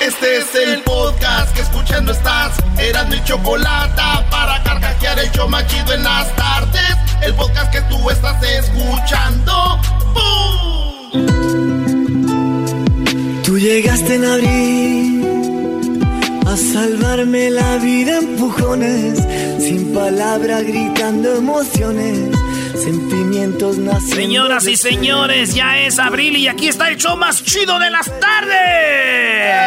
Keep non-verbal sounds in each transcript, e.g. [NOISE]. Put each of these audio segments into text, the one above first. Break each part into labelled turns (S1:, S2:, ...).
S1: Este es el podcast que escuchando estás. Eran mi chocolate para carcajear el show machido en las tardes. El podcast que tú estás escuchando.
S2: Tú llegaste en abril a salvarme la vida empujones, sin palabras gritando emociones sentimientos nacen.
S3: Señoras y señores, ya es abril y aquí está el show más chido de las tardes.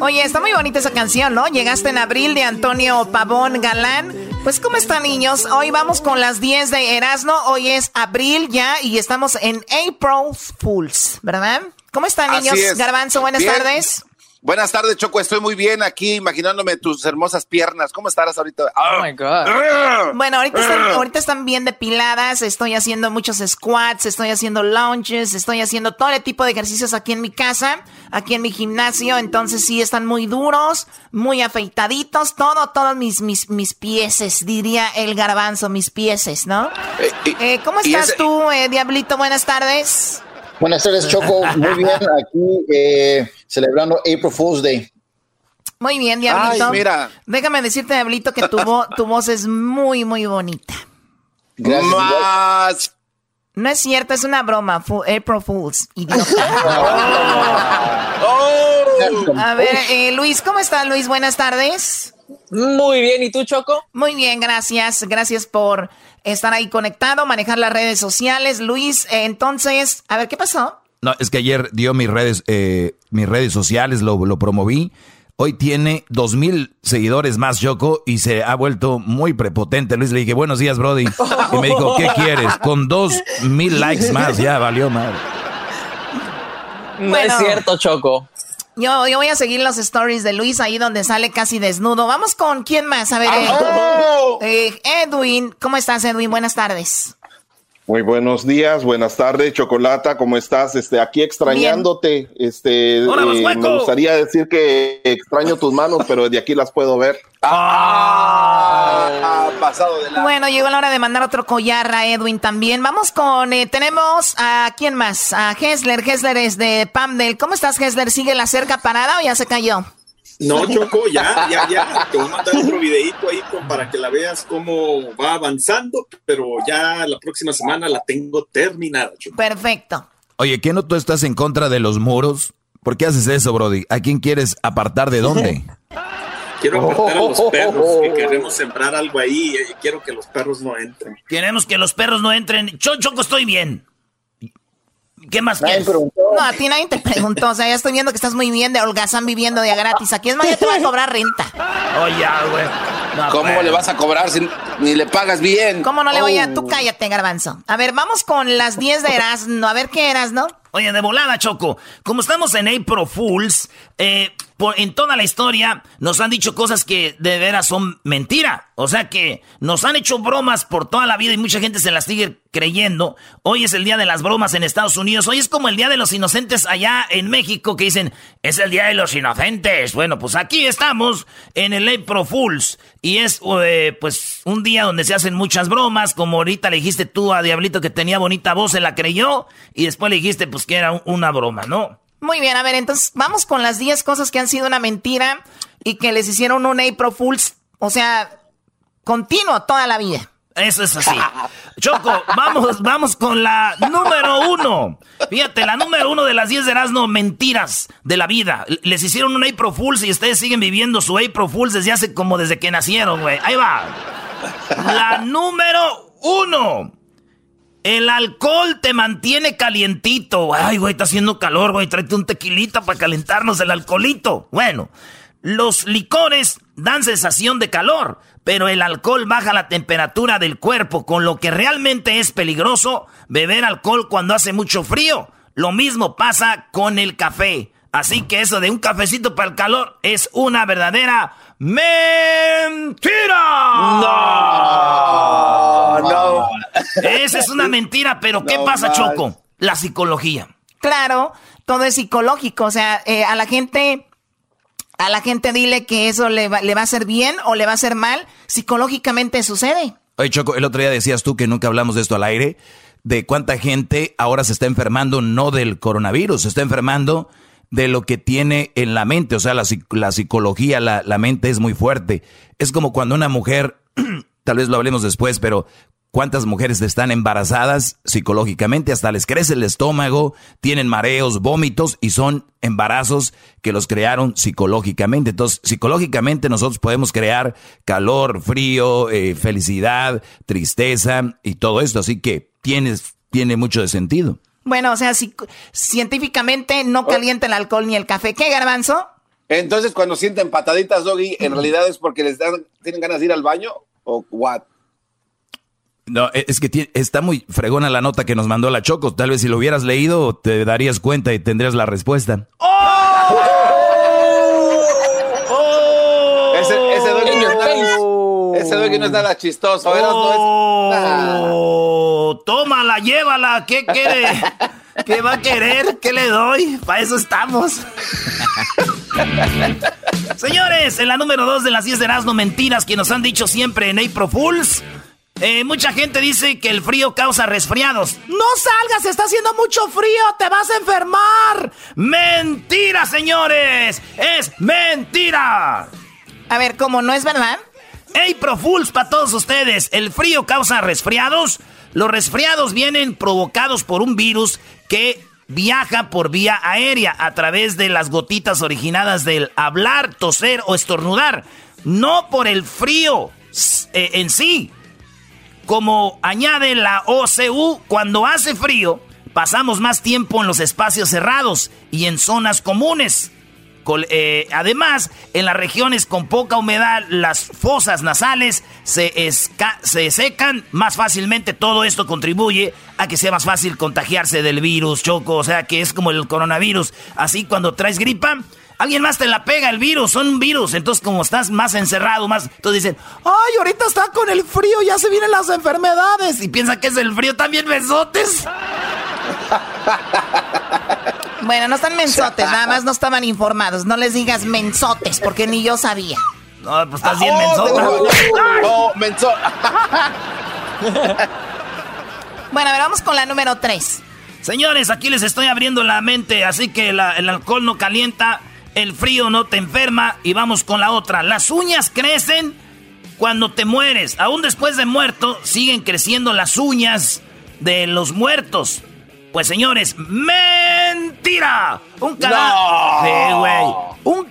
S4: Oye, está muy bonita esa canción, ¿no? Llegaste en abril de Antonio Pavón Galán. Pues, ¿cómo están, niños? Hoy vamos con las 10 de Erasmo. Hoy es abril ya y estamos en April Fools, ¿verdad? ¿Cómo están, niños? Garbanzo, buenas tardes.
S5: Buenas tardes, Choco. Estoy muy bien aquí imaginándome tus hermosas piernas. ¿Cómo estarás ahorita?
S4: Oh my God. Bueno, ahorita están, ahorita están bien depiladas. Estoy haciendo muchos squats, estoy haciendo lunges, estoy haciendo todo el tipo de ejercicios aquí en mi casa, aquí en mi gimnasio. Entonces sí están muy duros, muy afeitaditos. Todo, todos mis, mis, mis pieses, diría el garbanzo, mis pieses, ¿no? Eh, eh, ¿Cómo estás tú, eh, Diablito? Buenas tardes.
S6: Buenas tardes, Choco. Muy bien, aquí eh, celebrando April Fool's Day.
S4: Muy bien, Diablito. mira. Déjame decirte, Diablito, que tu, tu voz es muy, muy bonita.
S5: Gracias.
S4: No es cierto, es una broma. April Fools, idiota. [LAUGHS] Oh. A ver, eh, Luis, ¿cómo estás, Luis? Buenas tardes.
S7: Muy bien, ¿y tú, Choco?
S4: Muy bien, gracias. Gracias por estar ahí conectado, manejar las redes sociales. Luis, eh, entonces, a ver, ¿qué pasó?
S8: No, es que ayer dio mis redes, eh, mis redes sociales, lo, lo promoví. Hoy tiene dos mil seguidores más, Choco, y se ha vuelto muy prepotente. Luis le dije, buenos días, Brody. [LAUGHS] Y me dijo, ¿qué quieres? Con dos mil likes más, ya valió mal.
S7: No es cierto, Choco.
S4: Yo, voy a seguir los stories de Luis ahí donde sale casi desnudo. Vamos con quién más. A ver, eh, Edwin. ¿Cómo estás, Edwin? Buenas tardes.
S9: Muy buenos días, buenas tardes, Chocolata, ¿cómo estás? Este, aquí extrañándote. Este, eh, me gustaría decir que extraño tus manos, pero de aquí las puedo ver.
S4: Ah, pasado de la... Bueno, llegó la hora de mandar otro collar a Edwin también. Vamos con, eh, tenemos a quién más, a Hessler. Hessler es de Pamdel. ¿Cómo estás, Hessler? ¿Sigue la cerca parada o ya se cayó?
S10: No, [LAUGHS] Choco, ya, ya, ya. Te voy a mandar otro videito ahí para que la veas cómo va avanzando, pero ya la próxima semana la tengo terminada, Choco.
S4: Perfecto.
S8: Oye, ¿qué no tú estás en contra de los muros? ¿Por qué haces eso, Brody? ¿A quién quieres apartar de dónde? [LAUGHS]
S10: Quiero apartar a los perros, que queremos sembrar algo ahí y quiero que los perros no entren.
S3: Queremos que los perros no entren. Choco, estoy bien. ¿Qué más quieres? No,
S4: a ti nadie te preguntó. O sea, ya estoy viendo que estás muy bien de holgazán viviendo de gratis. Aquí es más, ya te va a cobrar renta.
S3: Oh, ya, güey.
S5: ¿Cómo le vas a cobrar si ni le pagas bien?
S4: ¿Cómo no le voy a...? Tú oh. cállate, garbanzo. A ver, vamos con las 10 de Erasmo. A ver qué eras, ¿no?
S3: Oye, de volada, Choco. Como estamos en April Fools, eh, en toda la historia nos han dicho cosas que de veras son mentira. O sea que nos han hecho bromas por toda la vida y mucha gente se las sigue creyendo. Hoy es el día de las bromas en Estados Unidos. Hoy es como el día de los inocentes allá en México que dicen, es el día de los inocentes. Bueno, pues aquí estamos en el April Fools. Y es eh, pues un día donde se hacen muchas bromas. Como ahorita le dijiste tú a Diablito que tenía bonita voz, se la creyó. Y después le dijiste pues que era una broma, ¿no?
S4: Muy bien, a ver, entonces vamos con las 10 cosas que han sido una mentira y que les hicieron un April Fools, o sea, continuo toda la vida.
S3: Eso es así. Choco, vamos, vamos con la número uno. Fíjate, la número uno de las 10 de Erasmo, mentiras de la vida. Les hicieron un April Fools y ustedes siguen viviendo su April Fools desde hace como desde que nacieron, güey. Ahí va. La número uno. El alcohol te mantiene calientito. Ay, güey, está haciendo calor, güey. Tráete un tequilita para calentarnos el alcoholito. Bueno, los licores dan sensación de calor, pero el alcohol baja la temperatura del cuerpo, con lo que realmente es peligroso beber alcohol cuando hace mucho frío. Lo mismo pasa con el café. Así que eso de un cafecito para el calor es una verdadera mentira.
S5: No, no.
S3: Esa es una mentira, pero ¿qué pasa, Choco? La psicología.
S4: Claro, todo es psicológico. O sea, eh, a la gente, a la gente dile que eso le va, le va a hacer bien o le va a hacer mal. Psicológicamente sucede.
S8: Oye, Choco, el otro día decías tú que nunca hablamos de esto al aire de cuánta gente ahora se está enfermando no del coronavirus, se está enfermando de lo que tiene en la mente, o sea, la, la psicología, la, la mente es muy fuerte. Es como cuando una mujer, [CLEARS THROAT] tal vez lo hablemos después, pero ¿Cuántas mujeres están embarazadas psicológicamente? Hasta les crece el estómago, tienen mareos, vómitos y son embarazos que los crearon psicológicamente. Entonces, psicológicamente nosotros podemos crear calor, frío, eh, felicidad, tristeza y todo esto. Así que tiene, tiene mucho de sentido.
S4: Bueno, o sea, si, científicamente no oh. calienta el alcohol ni el café. ¿Qué, garbanzo?
S5: Entonces, cuando sienten pataditas, Doggy, ¿en realidad es porque les dan, tienen ganas de ir al baño o what?
S8: No, e, es que está muy fregona la nota que nos mandó la Choco. Tal vez si lo hubieras leído te darías cuenta y tendrías la respuesta. ¡Oh!
S5: Ese, ese ese no es nada chistoso.
S3: ¡Oh! Tómala, llévala. ¿Qué quiere? ¿Qué va a querer? ¿Qué le doy? Para eso estamos. [LAUGHS] Señores, en la número 2 de las 10 de Erasmo Mentiras que nos han dicho siempre en April Fools. Eh, mucha gente dice que el frío causa resfriados. No salgas, está haciendo mucho frío, te vas a enfermar. Mentira, señores, es mentira.
S4: A ver, ¿cómo no es verdad?
S3: Hey, Profuls para todos ustedes. ¿El frío causa resfriados? Los resfriados vienen provocados por un virus que viaja por vía aérea a través de las gotitas originadas del hablar, toser o estornudar. No por el frío eh, en sí, como añade la OCU, cuando hace frío, pasamos más tiempo en los espacios cerrados y en zonas comunes. Eh, además, en las regiones con poca humedad, las fosas nasales se, se secan más fácilmente. Todo esto contribuye a que sea más fácil contagiarse del virus, Choco. O sea, que es como el coronavirus. Así, cuando traes gripa, Alguien más te la pega el virus, son virus. Entonces, como estás más encerrado, más. Entonces dicen, ay, ahorita está con el frío, ya se vienen las enfermedades. Y piensa que es el frío también, besotes. [LAUGHS]
S4: Bueno, no están mensotes, nada más [LAUGHS] no estaban informados. No les digas mensotes, porque ni yo sabía.
S3: No, pues estás bien oh, [LAUGHS]
S5: No, menso. [LAUGHS]
S4: bueno, a ver, vamos con la número 3.
S3: Señores, aquí les estoy abriendo la mente, así que el alcohol no calienta el frío no te enferma y vamos con la otra. Las uñas crecen cuando te mueres. Aún después de muerto, siguen creciendo las uñas de los muertos. Pues señores, mentira. Un cadáver. Un,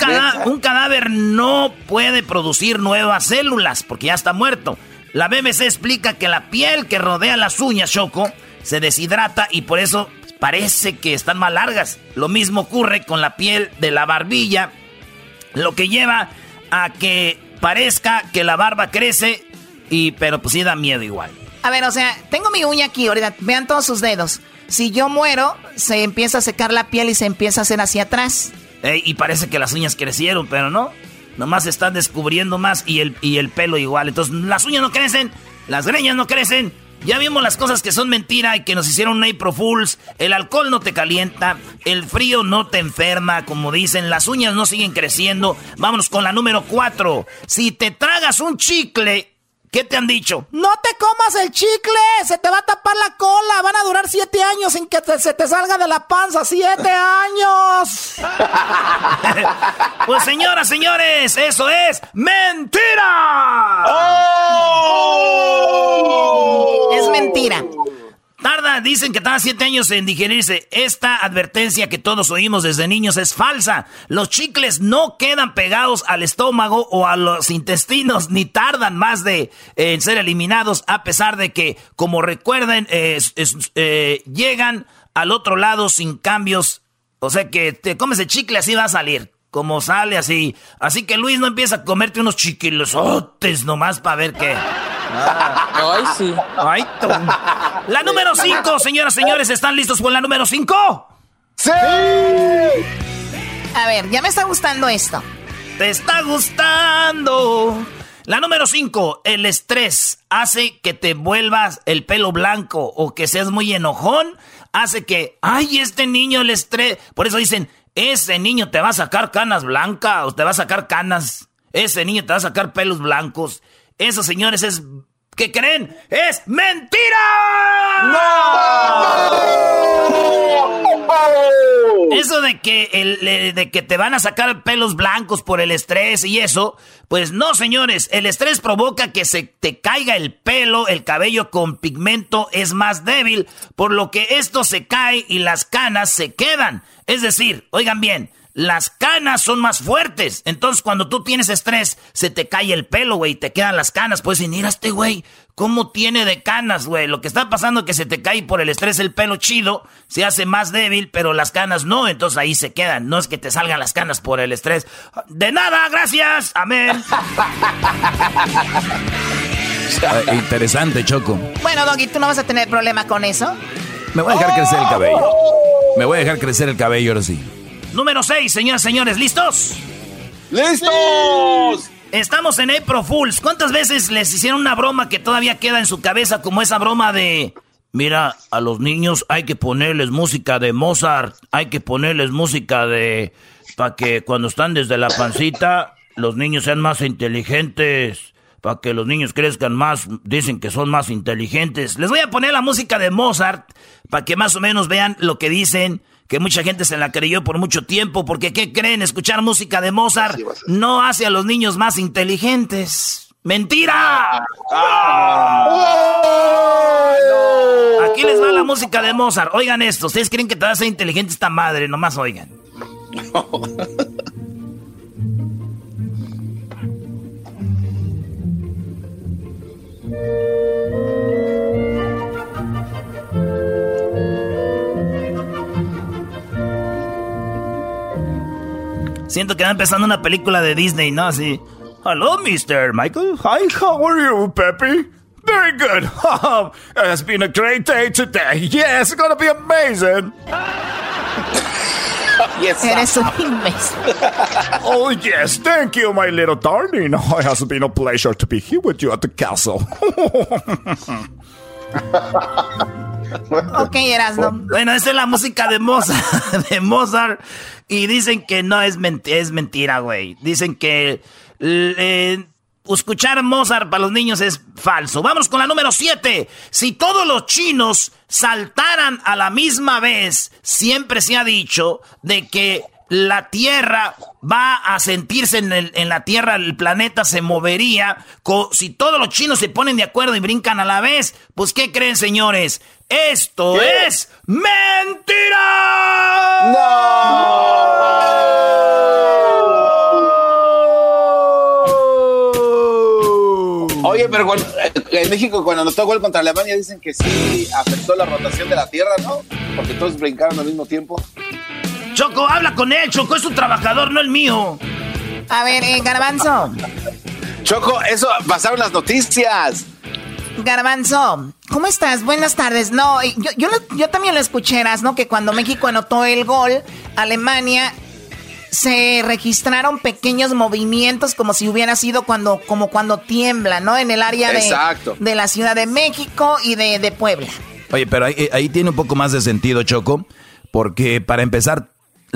S3: un cadáver no puede producir nuevas células porque ya está muerto. La BBC explica que la piel que rodea las uñas, Choco, se deshidrata y por eso parece que están más largas. Lo mismo ocurre con la piel de la barbilla, lo que lleva a que parezca que la barba crece, y pero pues sí da miedo igual.
S4: A ver, o sea, tengo mi uña aquí, ahorita, vean todos sus dedos. Si yo muero, se empieza a secar la piel y se empieza a hacer hacia atrás.
S3: y parece que las uñas crecieron, pero no. Nomás están descubriendo más y el, y el pelo igual. Entonces, las uñas no crecen, las greñas no crecen, ya vimos las cosas que son mentira y que nos hicieron April Fools. El alcohol no te calienta, el frío no te enferma, como dicen, las uñas no siguen creciendo. Vámonos con la número 4. Si te tragas un chicle, ¿Qué te han dicho? No te comas el chicle, se te va a tapar la cola, van a durar siete años sin que se te salga de la panza, siete años. [LAUGHS] pues señoras, señores, eso es mentira.
S4: ¡Oh! Es mentira.
S3: Tarda, dicen que tarda siete años en digerirse. Esta advertencia que todos oímos desde niños es falsa. Los chicles no quedan pegados al estómago o a los intestinos, ni tardan más de en ser eliminados, a pesar de que, como recuerden, eh, llegan al otro lado sin cambios. O sea que te comes el chicle, así va a salir. Como sale así. Así que Luis no empieza a comerte unos chiquilosotes nomás para ver qué.
S7: ay, sí.
S3: Ay, la número 5, señoras y señores, ¿están listos con la número 5?
S5: ¡Sí!
S4: A ver, ya me está gustando esto.
S3: ¿Te está gustando? La número 5, el estrés hace que te vuelvas el pelo blanco o que seas muy enojón. Hace que, ay, este niño, el estrés. Por eso dicen, ese niño te va a sacar canas blancas o te va a sacar canas. Ese niño te va a sacar pelos blancos. Eso, señores, es ¿Qué creen? ¡Es mentira! Eso de que, el, de que te van a sacar pelos blancos por el estrés y eso, pues no, señores. El estrés provoca que se te caiga el pelo, el cabello con pigmento es más débil, por lo que esto se cae y las canas se quedan. Es decir, oigan bien, las canas son más fuertes. Entonces, cuando tú tienes estrés, se te cae el pelo, güey, y te quedan las canas. Puedes decir, mira este güey, ¿cómo tiene de canas, güey? Lo que está pasando es que se te cae por el estrés el pelo chido, se hace más débil, pero las canas no, entonces ahí se quedan. No es que te salgan las canas por el estrés. De nada, gracias. Amén.
S8: Ah, [LAUGHS] interesante, Choco.
S4: Bueno, Doggy, ¿tú no vas a tener problema con eso?
S8: Me voy a dejar crecer el cabello. Me voy a dejar crecer el cabello ahora sí.
S3: Número 6, señoras y señores, ¿listos?
S5: ¡Listos!
S3: Estamos en April Fools. ¿Cuántas veces les hicieron una broma que todavía queda en su cabeza como esa broma de... Mira, a los niños hay que ponerles música de Mozart, hay que ponerles música de... para que cuando están desde la pancita, los niños sean más inteligentes, para que los niños crezcan más, dicen que son más inteligentes. Les voy a poner la música de Mozart, para que más o menos vean lo que dicen que mucha gente se la creyó por mucho tiempo, porque ¿qué creen? Escuchar música de Mozart no hace a los niños más inteligentes. ¡Mentira! Aquí les va la música de Mozart. Oigan esto, ¿ustedes creen que te va a ser inteligente esta madre? Nomás oigan. [LAUGHS] Siento que va empezando una película de Disney, ¿no? Así. Hello, Mr. Michael.
S11: Hi, how are you, Peppy? Very good. [LAUGHS] it has been a great day today. Yes, it's gonna be amazing. [LAUGHS]
S4: yes, Eres un imbécil. [LAUGHS]
S11: oh, yes. Thank you, my little darling. Oh, it has been a pleasure to be here with you at the castle.
S4: Ok, Erasmo.
S3: Bueno, esa es la música de Mozart, [LAUGHS] de Mozart. Y dicen que no es, es mentira, güey. Dicen que escuchar Mozart para los niños es falso. Vamos con la número 7. Si todos los chinos saltaran a la misma vez, siempre se ha dicho de que la Tierra va a sentirse en, en, la Tierra, el planeta se movería. Si todos los chinos se ponen de acuerdo y brincan a la vez, pues ¿qué creen, señores? Esto es mentira.
S5: No. Oye, pero en México cuando nos tocó el contra Alemania dicen que sí afectó la rotación de la Tierra, ¿no? Porque todos brincaron al mismo tiempo.
S3: Choco, habla con él, Choco, es un trabajador, no el mío.
S4: A ver, eh, Garbanzo.
S5: Choco, eso pasaron las noticias.
S4: Garbanzo, ¿cómo estás? Buenas tardes. No, yo, yo, yo también lo escuché, ¿no? Que cuando México anotó el gol, Alemania se registraron pequeños movimientos como si hubiera sido cuando, como cuando tiembla, ¿no? En el área de, de la Ciudad de México y de, de Puebla.
S8: Oye, pero ahí, ahí, tiene un poco más de sentido, Choco, porque para empezar,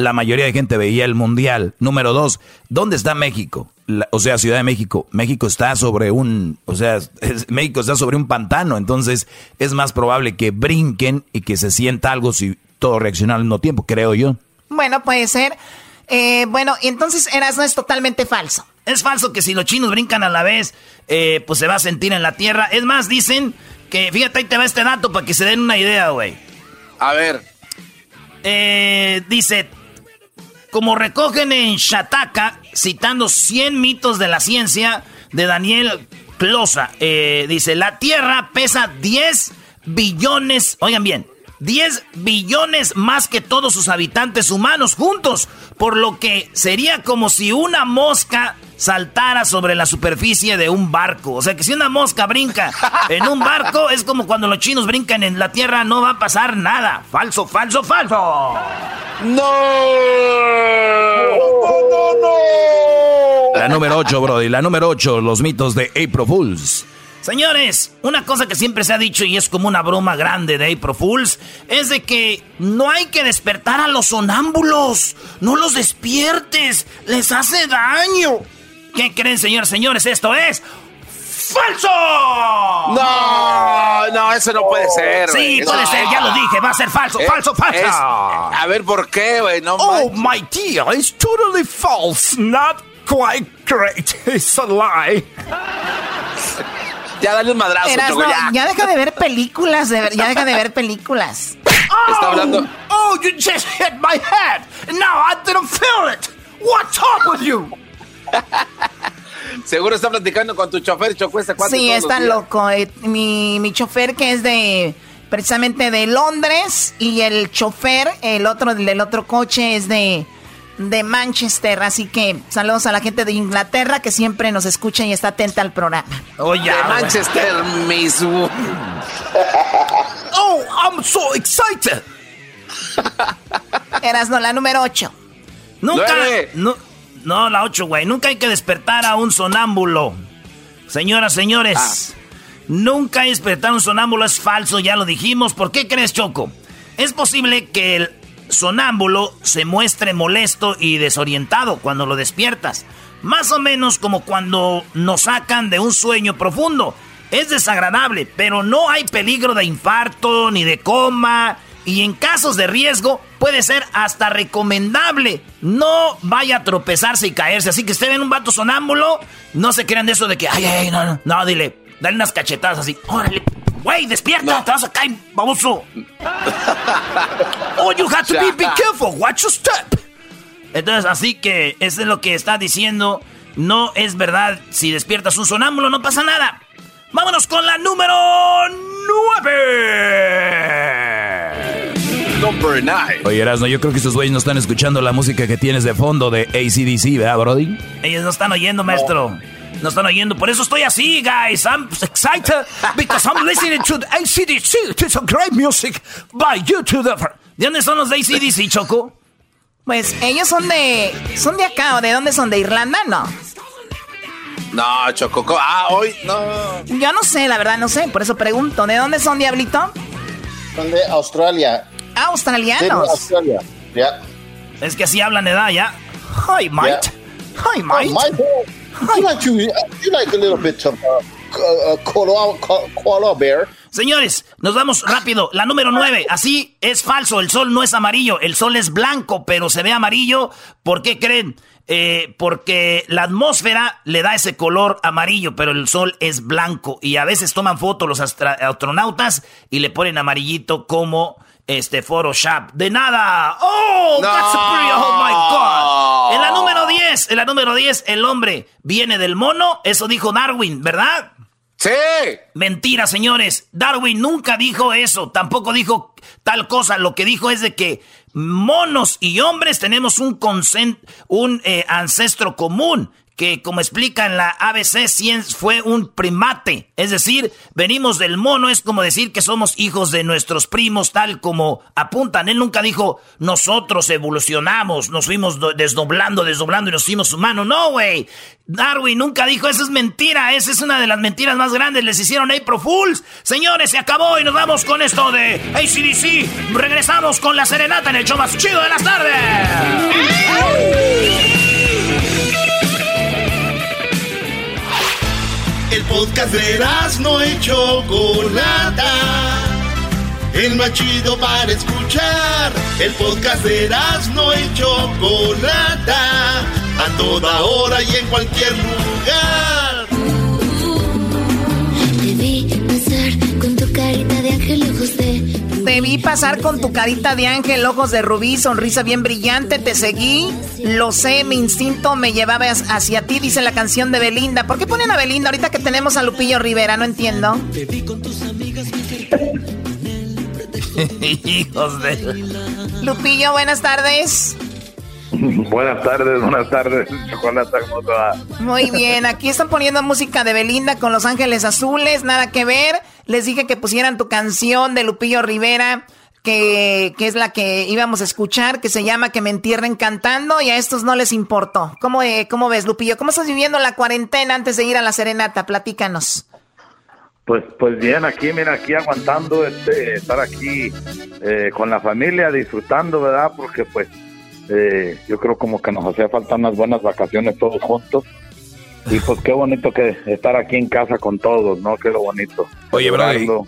S8: la mayoría de gente veía el mundial. Número dos, ¿dónde está México? o sea, Ciudad de México. México está sobre un, o sea, [LAUGHS] México está sobre un pantano, entonces es más probable que brinquen y que se sienta algo si todo reacciona al mismo tiempo, creo yo.
S4: Bueno, puede ser. Eh, bueno, entonces Erasmo es totalmente falso.
S3: Es falso que si los chinos brincan a la vez, eh, pues se va a sentir en la tierra. Es más, dicen que, fíjate, ahí te va este dato para que se den una idea, güey.
S5: A ver.
S3: Eh, dice, como recogen en Shataka, citando 100 mitos de la ciencia de Daniel Closa, eh, dice, la Tierra pesa 10 billones, oigan bien, 10 billones más que todos sus habitantes humanos juntos, por lo que sería como si una mosca saltara sobre la superficie de un barco. O sea que si una mosca brinca [LAUGHS] en un barco, es como cuando los chinos brincan en la tierra, no va a pasar nada. Falso, falso, falso.
S5: No. No,
S8: no, La número 8, Brody. La número 8, los mitos de April Fools.
S3: Señores, una cosa que siempre se ha dicho y es como una broma grande de April Fools es de que no hay que despertar a los sonámbulos. No los despiertes, les hace daño. ¿Qué creen, señores? Señores, esto es ¡Falso!
S5: No, no, eso no puede ser.
S3: Sí, puede ser, ya lo dije, va a ser falso, falso, falso.
S5: a ver, ¿por qué, güey? No
S11: oh, my dear, it's totally false. Not quite great. [LAUGHS] It's a lie.
S5: Ya dale un madrazo, Choco, ya.
S4: ya deja de ver películas, de, ya deja de ver películas. [LAUGHS]
S5: Está hablando.
S11: Oh, you just hit my head. Now I didn't feel it. What's up with you?
S5: Seguro está platicando con tu chofer, Choco, este
S4: Sí, está loco. Eh, mi, mi chofer que es de precisamente de Londres y el chofer, el otro del otro coche es de de Manchester, así que saludos a la gente de Inglaterra que siempre nos escucha y está atenta al programa.
S5: Oye, de Manchester, mismo.
S11: oh, I'm so excited.
S4: Eras no la número 8.
S3: Nunca. No, no, la 8, güey. Nunca hay que despertar a un sonámbulo. Señoras, señores. Ah. Nunca hay que despertar a un sonámbulo. Es falso, ya lo dijimos. ¿Por qué crees, Choco? Es posible que el sonámbulo se muestre molesto y desorientado cuando lo despiertas. Más o menos como cuando nos sacan de un sueño profundo. Es desagradable, pero no hay peligro de infarto ni de coma. Y en casos de riesgo puede ser hasta recomendable. No vaya a tropezarse y caerse. Así que usted ven un vato sonámbulo, no se crean de eso de que, ay, ay, no, no, no, dile, dale unas cachetadas así. Órale, Güey, despierta, te vas a caer, baboso. oh, you have to be, be careful, watch your step. Entonces, así que eso es lo que está diciendo. No es verdad, si despiertas un sonámbulo no pasa nada. Vámonos con la número 9.
S5: Number 9.
S8: Oye, Erasno, yo creo que estos güeyes no están escuchando la música que tienes de fondo de ACDC, ¿verdad, Brody?
S3: Ellos no están oyendo, maestro. No están oyendo. Por eso estoy así, guys. I'm excited because I'm listening to ACDC. It's a great music by YouTube. ¿De dónde son los de ACDC, Choco?
S4: Pues ellos son de. ¿Son de acá o de dónde son? ¿De Irlanda? No.
S5: No, Choco. Ah, hoy no.
S4: Yo no sé, la verdad, no sé. Por eso pregunto. ¿De dónde son, Diablito?
S6: Son de Australia.
S4: Australianos.
S6: de Australia. Ya.
S3: Es que así hablan, edad, ya. Hi, mate. Hi, mate. Oh, Señores, nos vamos rápido. La número 9. Así es falso. El sol no es amarillo. El sol es blanco, pero se ve amarillo. ¿Por qué creen? Eh, porque la atmósfera le da ese color amarillo, pero el sol es blanco. Y a veces toman fotos los astronautas y le ponen amarillito como este Photoshop. De nada. Oh, that's pretty, oh my God. En la número 10, en la número 10, el hombre viene del mono. Eso dijo Darwin, ¿verdad?
S5: Sí.
S3: Mentira, señores. Darwin nunca dijo eso. Tampoco dijo tal cosa. Lo que dijo es de que monos y hombres tenemos un, un eh, ancestro común que como explica en la ABC, fue un primate. Es decir, venimos del mono, es como decir que somos hijos de nuestros primos, tal como apuntan. Él nunca dijo, nosotros evolucionamos, nos fuimos desdoblando, desdoblando y nos hicimos humanos. No, güey. Darwin nunca dijo, eso es mentira, esa es una de las mentiras más grandes, les hicieron April Fools. Señores, se acabó y nos vamos con esto de ACDC. Regresamos con la serenata en el show más chido de las tardes.
S1: El podcast de no y Chocolata. El más chido para escuchar. El podcast de no y Chocolata. A toda hora y en cualquier lugar.
S12: Te vi pasar con tu carita de ángel
S4: te vi pasar con tu carita de ángel, ojos de rubí, sonrisa bien brillante, te seguí, lo sé, mi instinto me llevaba hacia ti, dice la canción de Belinda. ¿Por qué ponen a Belinda ahorita que tenemos a Lupillo Rivera? No entiendo. Te vi con tus amigas
S3: Hijos de...
S4: Lupillo, buenas tardes. [LAUGHS]
S13: Buenas tardes, buenas tardes, Chocolata, ¿cómo te va?
S4: Muy bien, aquí están poniendo música de Belinda con Los Ángeles Azules, nada que ver. Les dije que pusieran tu canción de Lupillo Rivera, que, que es la que íbamos a escuchar, que se llama Que me entierren cantando, y a estos no les importó. ¿Cómo, eh, cómo ves, Lupillo? ¿Cómo estás viviendo la cuarentena antes de ir a la serenata? Platícanos.
S13: Pues, pues bien, aquí, mira, aquí aguantando, este, estar aquí eh, con la familia, disfrutando, ¿verdad? Porque pues eh, yo creo como que nos hacía falta unas buenas vacaciones todos juntos.
S14: y pues qué bonito que estar aquí en casa con todos, ¿no? Qué lo bonito.
S8: Oye, bro,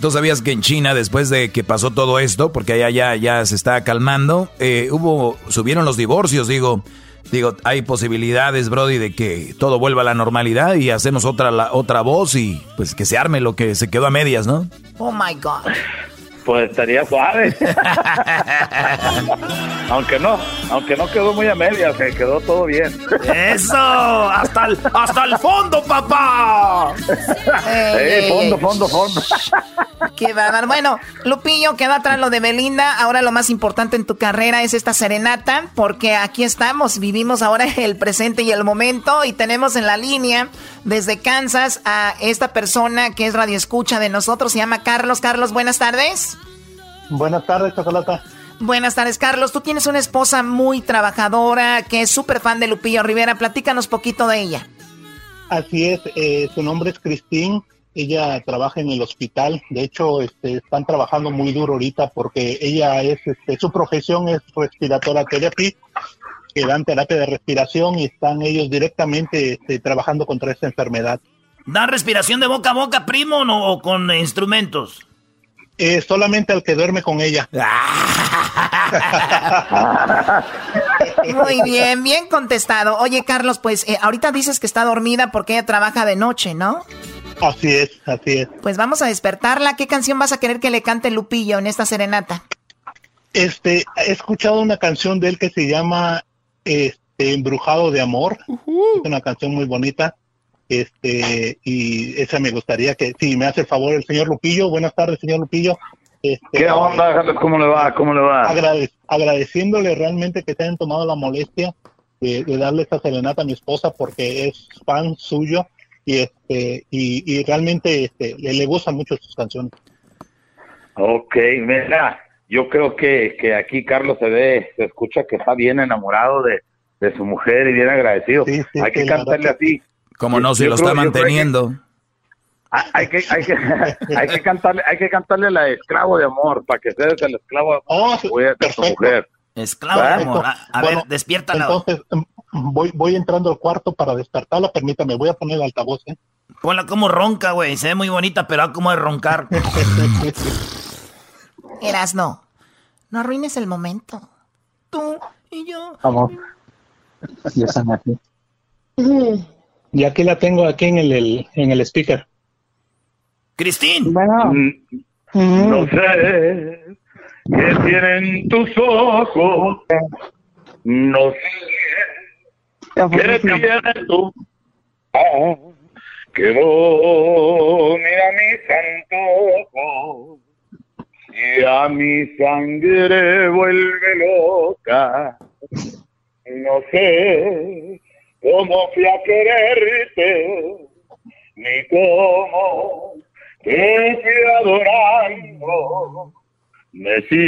S8: ¿tú, sabías que en China, después de que pasó todo esto, porque allá ya, ya se está calmando, eh, hubo, subieron los divorcios, digo, digo, hay posibilidades, Brody, de que todo vuelva a la normalidad y hacemos otra, la, otra voz y pues que se arme lo que se quedó a medias, ¿no?
S4: Oh my God.
S14: Pues estaría suave. [LAUGHS] aunque no, aunque no quedó muy a medias, que quedó todo bien.
S3: Eso, hasta el, hasta el fondo, papá.
S14: Eh, fondo, fondo, fondo. [LAUGHS]
S4: Qué bárbaro. Bueno, Lupillo, queda atrás lo de Belinda. Ahora lo más importante en tu carrera es esta serenata, porque aquí estamos, vivimos ahora [LAUGHS] el presente y el momento y tenemos en la línea desde Kansas a esta persona que es radio escucha de nosotros, se llama Carlos. Carlos, buenas tardes.
S15: Buenas tardes, Chocolata.
S4: Buenas tardes, Carlos. Tú tienes una esposa muy trabajadora que es súper fan de Lupillo Rivera. Platícanos poquito de ella.
S15: Así es, eh, su nombre es Cristín. Ella trabaja en el hospital. De hecho, este, están trabajando muy duro ahorita porque ella es, este, su profesión es respiratoria therapy que dan terapia de respiración y están ellos directamente este, trabajando contra esta enfermedad.
S3: ¿Dan respiración de boca a boca, primo, no, o con instrumentos?
S15: Eh, solamente al que duerme con ella. [LAUGHS]
S4: Muy bien, bien contestado. Oye, Carlos, pues eh, ahorita dices que está dormida porque ella trabaja de noche, ¿no?
S15: Así es, así es.
S4: Pues vamos a despertarla. ¿Qué canción vas a querer que le cante Lupillo en esta serenata?
S15: Este, he escuchado una canción de él que se llama este, Embrujado de Amor. Es una canción muy bonita. Este, y esa me gustaría que, si me hace el favor el señor Lupillo. Buenas tardes, señor Lupillo.
S14: Este, ¿Qué onda, ¿Cómo le va? ¿Cómo le va?
S15: agradeciéndole realmente que te hayan tomado la molestia de, darle esta serenata a mi esposa porque es fan suyo y este y, realmente este, le, le gustan mucho sus canciones.
S14: Ok, mira, yo creo que, que aquí Carlos se ve, se escucha que está bien enamorado de, su mujer y bien agradecido. hay que cantarle así.
S8: Como no, si lo está manteniendo.
S14: hay que, hay que, [LAUGHS] hay que cantarle, hay que cantarle la esclavo de amor para que seas el esclavo
S15: oh,
S14: de su mujer.
S3: Esclavo de amor. A, ver, despiértala.
S15: Entonces, em, voy, voy entrando al cuarto para despertarla. Permítame, voy a poner el altavoz, ¿eh?
S3: Ponla como ronca, güey. Se ve muy bonita, pero como de roncar. [LAUGHS]
S4: Eras no. No arruines el momento. Tú y yo.
S15: Vamos. Ya están aquí. Y aquí la tengo aquí en el, en el speaker.
S3: Cristín.
S14: Bueno. Mm, no sé qué tienen tus ojos. No sé qué tienes tú. Que mira mis antojos y a mi sangre vuelve loca. No sé cómo fui a quererte, ni cómo te fui adorando. Me siento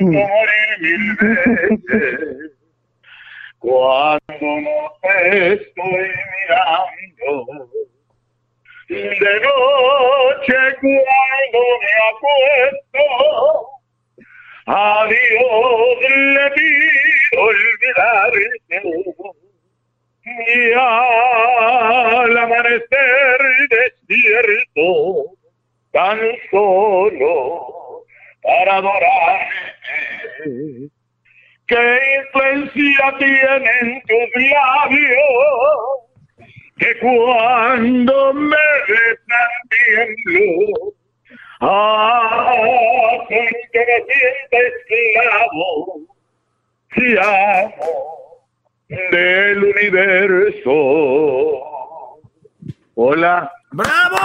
S14: morir mil veces. Cuando no te estoy mirando. De noche cuando me acuesto, a Dios le pido olvidarte. Y al amanecer despierto, tan solo para adorarte. ¿Qué influencia tienen tus labios? que cuando me besan tiemblo, hacen que me sienta esclavo, si amo del universo. Hola.
S3: ¡Bravo!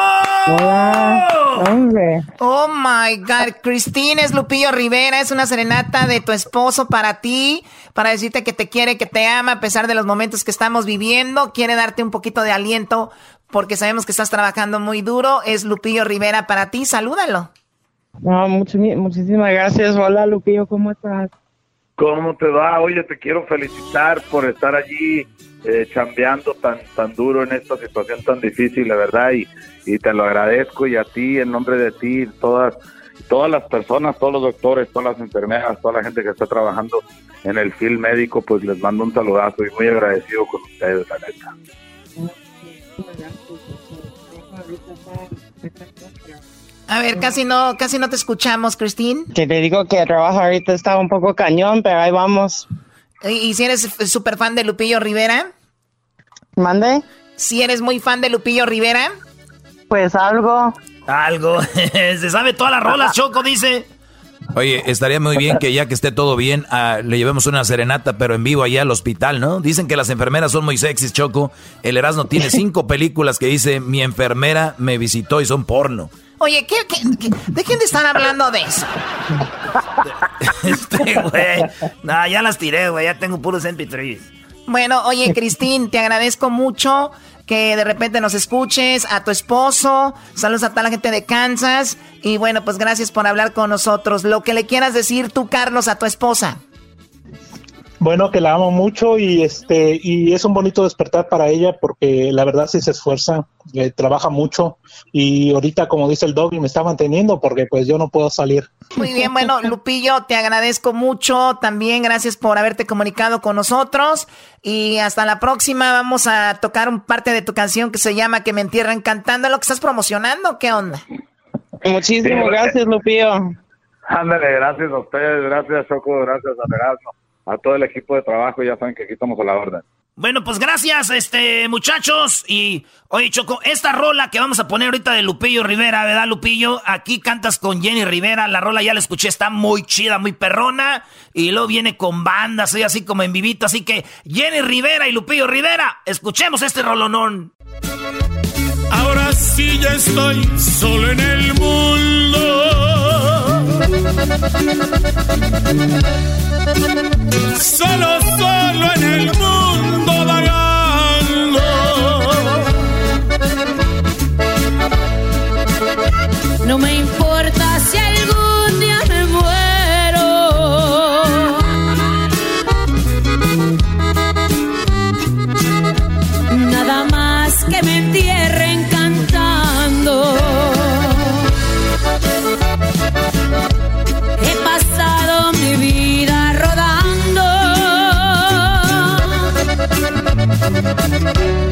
S4: Oh my God, Cristina es Lupillo Rivera, es una serenata de tu esposo para ti, para decirte que te quiere, que te ama a pesar de los momentos que estamos viviendo, quiere darte un poquito de aliento porque sabemos que estás trabajando muy duro. Es Lupillo Rivera para ti, salúdalo.
S16: No, muchísimas gracias. Hola Lupillo, ¿cómo estás?
S14: ¿Cómo te va? Oye, te quiero felicitar por estar allí eh, chambeando tan, tan duro en esta situación tan difícil, la verdad, y, y te lo agradezco y a ti, en nombre de ti, todas
S13: todas las personas, todos los doctores, todas las enfermeras, toda la gente que está trabajando en el field médico, pues les mando un saludazo y muy agradecido con ustedes, la neta.
S4: A ver, casi no, casi no te escuchamos, Cristín.
S16: Que te digo que el trabajo ahorita está un poco cañón, pero ahí vamos.
S4: ¿Y, si eres súper fan de Lupillo Rivera?
S16: ¿Mande?
S4: Si eres muy fan de Lupillo Rivera.
S16: Pues algo.
S3: Algo. [LAUGHS] Se sabe todas las rolas, Choco, dice.
S8: Oye, estaría muy bien que ya que esté todo bien, ah, le llevemos una serenata, pero en vivo allá al hospital, ¿no? Dicen que las enfermeras son muy sexys, Choco. El Erasmo tiene [LAUGHS] cinco películas que dice, mi enfermera me visitó y son porno.
S4: Oye, ¿qué, de quién te están hablando de eso? [LAUGHS]
S3: este, güey. No, ya las tiré, güey. Ya tengo puros MP3.
S4: Bueno, oye, Cristín, te agradezco mucho que de repente nos escuches, a tu esposo, saludos a toda la gente de Kansas y bueno, pues gracias por hablar con nosotros. Lo que le quieras decir tú, Carlos, a tu esposa.
S15: Bueno, que la amo mucho y este y es un bonito despertar para ella porque la verdad sí se esfuerza, eh, trabaja mucho y ahorita como dice el doggy me está manteniendo porque pues yo no puedo salir.
S4: Muy bien, bueno, Lupillo, te agradezco mucho, también gracias por haberte comunicado con nosotros y hasta la próxima vamos a tocar un parte de tu canción que se llama Que me entierran cantando, lo que estás promocionando, ¿qué onda?
S16: Muchísimas gracias, Lupillo.
S13: Ándale, gracias a ustedes, gracias Choco, gracias a Erasmo a todo el equipo de trabajo, ya saben que aquí estamos a la orden.
S3: Bueno, pues gracias, este, muchachos. Y, oye, Choco, esta rola que vamos a poner ahorita de Lupillo Rivera, ¿verdad, Lupillo? Aquí cantas con Jenny Rivera. La rola ya la escuché, está muy chida, muy perrona. Y luego viene con banda, soy así como en vivito. Así que, Jenny Rivera y Lupillo Rivera, escuchemos este rolonón.
S11: Ahora sí ya estoy solo en el mundo Solo, solo en el mundo vagando.
S12: No me importa si algún He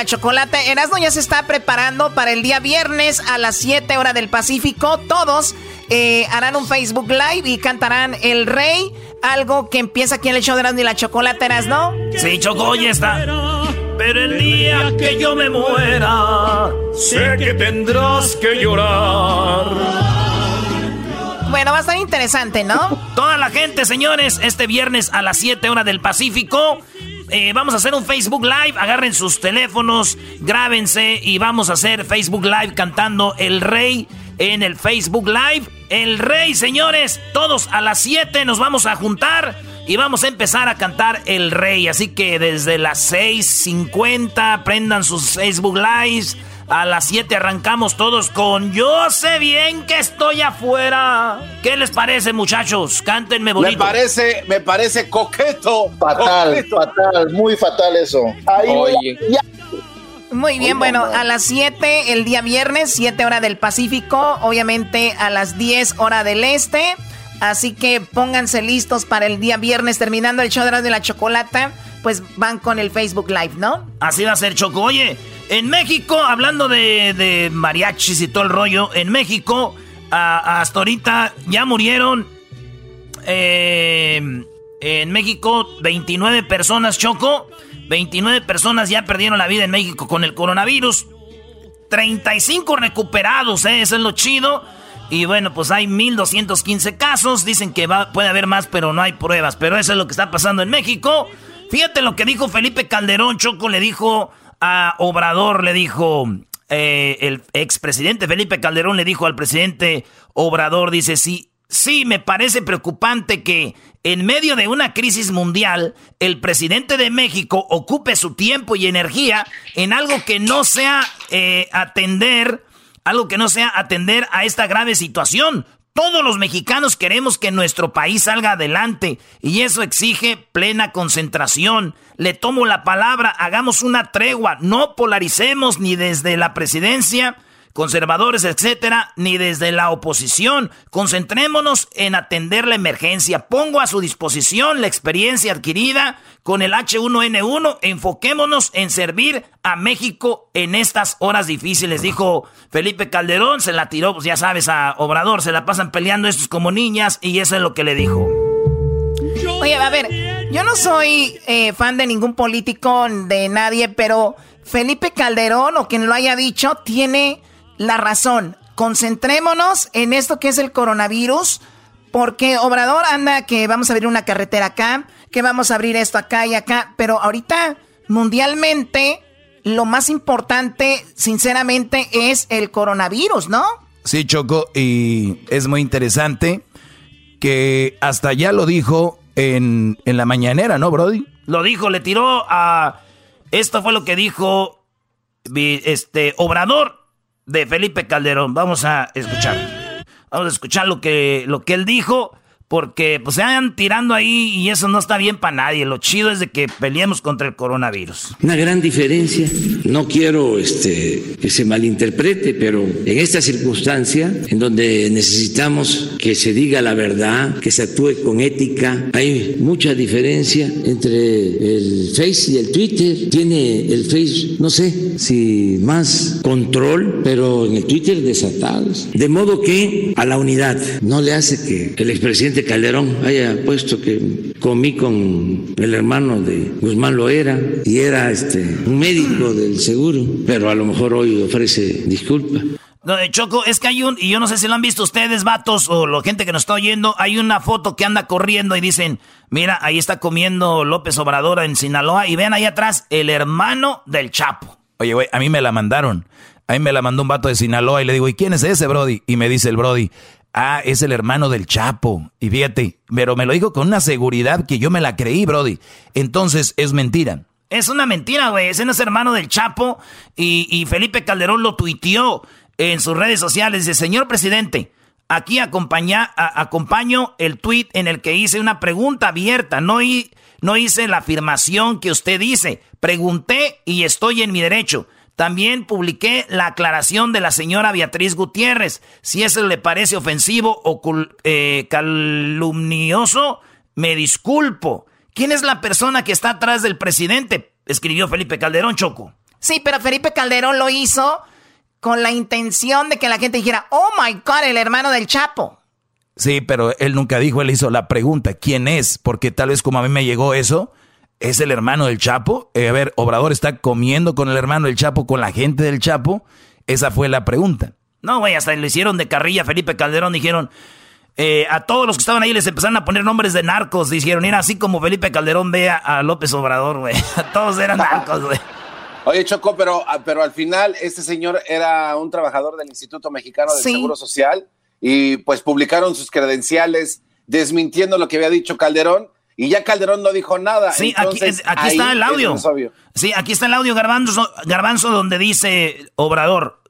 S11: la
S1: Chocolate.
S4: Erasmo ya se está preparando para el día viernes a las 7 horas del Pacífico. Todos eh, harán un Facebook Live y cantarán El Rey, algo que empieza aquí en el show de Erasmo y la Chocolate, ¿no?
S3: Sí, Choco, oye, está. Pero el día que yo me muera, sé que tendrás que llorar.
S4: Bueno, va a estar interesante, ¿no?
S3: Toda la gente, señores, este viernes a las 7 horas del Pacífico. Eh, vamos a hacer un Facebook Live. Agarren sus teléfonos, grábense y vamos a hacer Facebook Live cantando El Rey en el Facebook Live. El Rey, señores, todos a las 7 nos vamos a juntar y vamos a empezar a cantar El Rey. Así que desde las 6.50 prendan sus Facebook Lives. A las 7 arrancamos todos con Yo sé bien que estoy afuera. ¿Qué les parece, muchachos? Cántenme bonito.
S5: Me parece, me parece coqueto.
S6: Fatal, fatal, muy fatal eso.
S4: Oye. Muy bien, bueno, a las 7 el día viernes, 7 horas del Pacífico, obviamente a las 10 hora del Este. Así que pónganse listos para el día viernes, terminando el show de la chocolata, pues van con el Facebook Live, ¿no?
S3: Así va a ser, Choco. Oye, en México, hablando de, mariachis y todo el rollo, en México, hasta ahorita ya murieron eh, en México 29 personas, Choco. 29 personas ya perdieron la vida en México con el coronavirus. 35 recuperados, ¿eh? eso es lo chido. Y bueno, pues hay 1215 casos. Dicen que puede haber más, pero no hay pruebas. Pero eso es lo que está pasando en México. Fíjate lo que dijo Felipe Calderón. Choco le dijo a Obrador, le dijo. Eh, el expresidente Felipe Calderón le dijo al presidente Obrador, dice, sí, sí, me parece preocupante que en medio de una crisis mundial, el presidente de México ocupe su tiempo y energía en algo que no sea eh, atender algo que no sea atender a esta grave situación. Todos los mexicanos queremos que nuestro país salga adelante y eso exige plena concentración. Le tomo la palabra, hagamos una tregua, no polaricemos ni desde la presidencia conservadores, etcétera, ni desde la oposición. Concentrémonos en atender la emergencia. Pongo a su disposición la experiencia adquirida con el H1N1. Enfoquémonos en servir a México en estas horas difíciles, dijo Felipe Calderón. Se la tiró, pues ya sabes, a Obrador. Se la pasan peleando estos como niñas y eso es lo que le dijo.
S4: Oye, a ver, yo no soy eh, fan de ningún político, de nadie, pero Felipe Calderón o quien lo haya dicho, tiene la razón. Concentrémonos en esto que es el coronavirus, porque Obrador anda que vamos a abrir una carretera acá, que vamos a abrir esto acá y acá, pero ahorita mundialmente lo más importante, sinceramente, es el coronavirus, ¿no?
S8: Sí, Choco, y es muy interesante que hasta ya lo dijo en, en la mañanera, ¿no, Brody?
S3: Lo dijo, le tiró a... Esto fue lo que dijo este Obrador de Felipe Calderón. Vamos a escuchar. Vamos a escuchar lo que, lo que él dijo porque pues se vayan tirando ahí y eso no está bien para nadie. Lo chido es de que peleemos contra el coronavirus.
S17: Una gran diferencia, no quiero este, que se malinterprete, pero en esta circunstancia, en donde necesitamos que se diga la verdad, que se actúe con ética, hay mucha diferencia entre el Face y el Twitter. Tiene el Face, no sé si más control, pero en el Twitter desatados. De modo que a la unidad no le hace que el expresidente Calderón haya puesto que comí con el hermano de Guzmán Loera y era este, un médico del seguro, pero a lo mejor hoy ofrece disculpa.
S3: No, de Choco, es que hay un, y yo no sé si lo han visto ustedes, vatos, o la gente que nos está oyendo, hay una foto que anda corriendo y dicen, mira, ahí está comiendo López Obrador en Sinaloa, y ven ahí atrás el hermano del Chapo.
S8: Oye, güey, a mí me la mandaron. A mí me la mandó un vato de Sinaloa y le digo, ¿y quién es ese, Brody? Y me dice el Brody, Ah, es el hermano del Chapo. Y fíjate, pero me lo dijo con una seguridad que yo me la creí, Brody. Entonces, es mentira.
S3: Es una mentira, güey. Ese no es hermano del Chapo. Y, Felipe Calderón lo tuiteó en sus redes sociales. Dice, señor presidente, aquí acompaña, acompaño el tuit en el que hice una pregunta abierta. No, no hice la afirmación que usted dice. Pregunté y estoy en mi derecho. También publiqué la aclaración de la señora Beatriz Gutiérrez. Si eso le parece ofensivo o eh, calumnioso, me disculpo. ¿Quién es la persona que está atrás del presidente? Escribió Felipe Calderón Choco.
S4: Sí, pero Felipe Calderón lo hizo con la intención de que la gente dijera, oh my God, el hermano del Chapo.
S8: Sí, pero él nunca dijo, él hizo la pregunta, ¿quién es? Porque tal vez como a mí me llegó eso, ¿Es el hermano del Chapo? Eh, a ver, Obrador está comiendo con el hermano del Chapo, con la gente del Chapo. Esa fue la pregunta.
S3: No, güey, hasta le hicieron de carrilla a Felipe Calderón. Dijeron, eh, a todos los que estaban ahí les empezaron a poner nombres de narcos. Dijeron, era así como Felipe Calderón ve a, López Obrador, güey. [LAUGHS] Todos eran narcos, güey.
S5: Oye, Choco, pero, ah, pero al final este señor era un trabajador del Instituto Mexicano del Seguro Social y pues publicaron sus credenciales desmintiendo lo que había dicho Calderón y ya Calderón no dijo nada.
S3: Sí, aquí, está el audio. Sí, aquí está el audio Garbanzo, Garbanzo donde dice Obrador,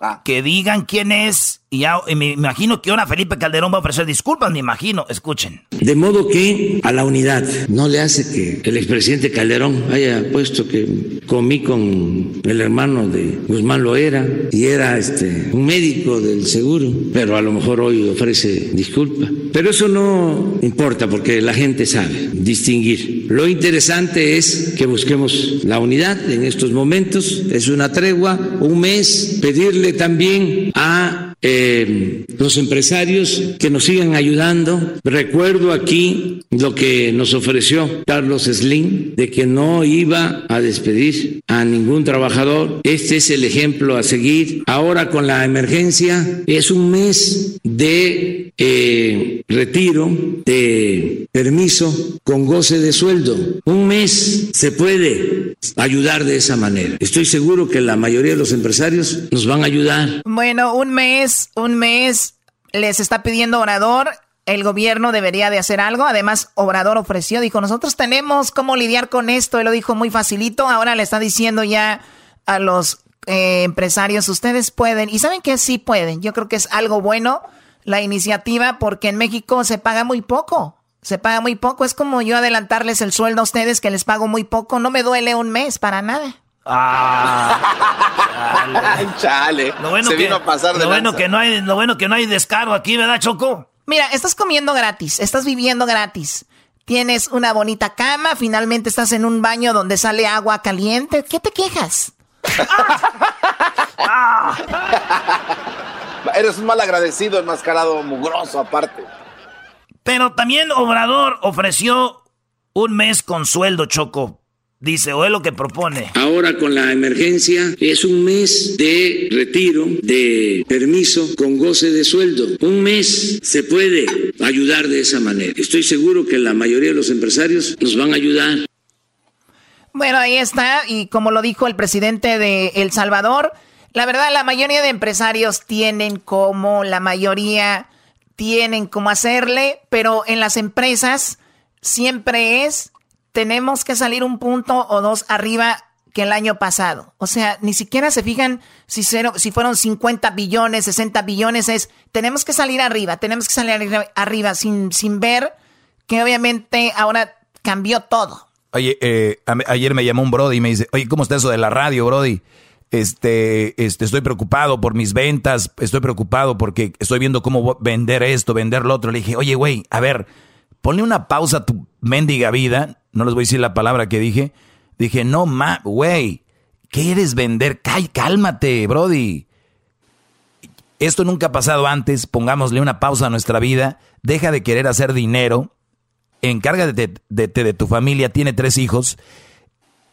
S3: Ah. Que digan quién es. Y ya me imagino que ahora Felipe Calderón va a ofrecer disculpas, me imagino. Escuchen.
S17: De modo que a la unidad no le hace que el expresidente Calderón haya puesto que comí con el hermano de Guzmán Loera y era este un médico del seguro, pero a lo mejor hoy ofrece disculpas. Pero eso no importa porque la gente sabe distinguir. Lo interesante es que busquemos la unidad en estos momentos. Es una tregua, un mes, pedirle también a eh, los empresarios que nos sigan ayudando. Recuerdo aquí lo que nos ofreció Carlos Slim de que no iba a despedir a ningún trabajador. Este es el ejemplo a seguir. Ahora con la emergencia es un mes de eh, retiro, de permiso con goce de sueldo. Un mes se puede ayudar de esa manera. Estoy seguro que la mayoría de los empresarios nos van a ayudar.
S4: Bueno, un mes, un mes les está pidiendo Obrador. El gobierno debería de hacer algo. Además, Obrador ofreció, dijo, nosotros tenemos cómo lidiar con esto. Él lo dijo muy facilito. Ahora le está diciendo ya a los eh, empresarios, ustedes pueden. Y saben que sí pueden. Yo creo que es algo bueno la iniciativa porque en México se paga muy poco. Se paga muy poco. Es como yo adelantarles el sueldo a ustedes que les pago muy poco. No me duele un mes para nada.
S5: Ah, chale. Lo bueno
S3: que,
S5: vino a pasar
S3: lo bueno que no hay, lo bueno que no hay descargo aquí, ¿verdad, Choco?
S4: Mira, estás comiendo gratis, estás viviendo gratis. Tienes una bonita cama, finalmente estás en un baño donde sale agua caliente. ¿Qué te quejas? [LAUGHS]
S5: Eres un mal agradecido, enmascarado, mugroso aparte.
S3: Pero también Obrador ofreció un mes con sueldo, Choco. Dice, o es lo que propone.
S17: Ahora con la emergencia es un mes de retiro, de permiso con goce de sueldo. Un mes se puede ayudar de esa manera. Estoy seguro que la mayoría de los empresarios nos van a ayudar.
S4: Bueno, ahí está. Y como lo dijo el presidente de El Salvador, la verdad, la mayoría de empresarios tienen como, la mayoría tienen como hacerle, pero en las empresas siempre es tenemos que salir un punto o dos arriba que el año pasado. O sea, ni siquiera se fijan si, si fueron 50 billones, 60 billones, es, tenemos que salir arriba, tenemos que salir arriba, sin, sin ver que obviamente ahora cambió todo.
S8: Oye, eh, ayer me llamó un Brody y me dice, oye, ¿cómo está eso de la radio, Brody? Este, este, estoy preocupado por mis ventas, estoy preocupado porque estoy viendo cómo vender esto, vender lo otro. Le dije, oye, güey, a ver, ponle una pausa a tu mendiga vida no les voy a decir la palabra que dije. Dije, no, ma, güey, ¿quieres vender? cálmate, Brody. Esto nunca ha pasado antes, pongámosle una pausa a nuestra vida, deja de querer hacer dinero, encárgate de, de, tu familia, tiene tres hijos,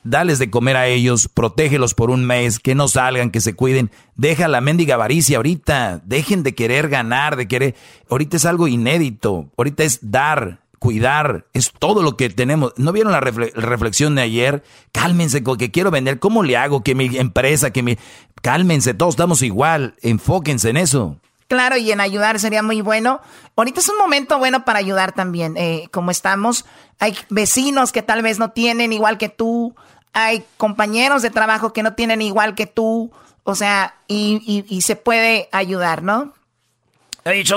S8: dales de comer a ellos, protégelos por un mes, que no salgan, que se cuiden, deja la mendiga avaricia ahorita, dejen de querer ganar, de querer, ahorita es algo inédito, ahorita es dar, cuidar, es todo lo que tenemos. ¿No vieron la reflexión de ayer? Cálmense, que quiero vender, ¿cómo le hago que mi empresa, que mi... Cálmense, todos estamos igual, enfóquense en eso.
S4: Claro, y en ayudar sería muy bueno. Ahorita es un momento bueno para ayudar también, eh, como estamos. Hay vecinos que tal vez no tienen igual que tú, hay compañeros de trabajo que no tienen igual que tú, o sea, y, y se puede ayudar, ¿no?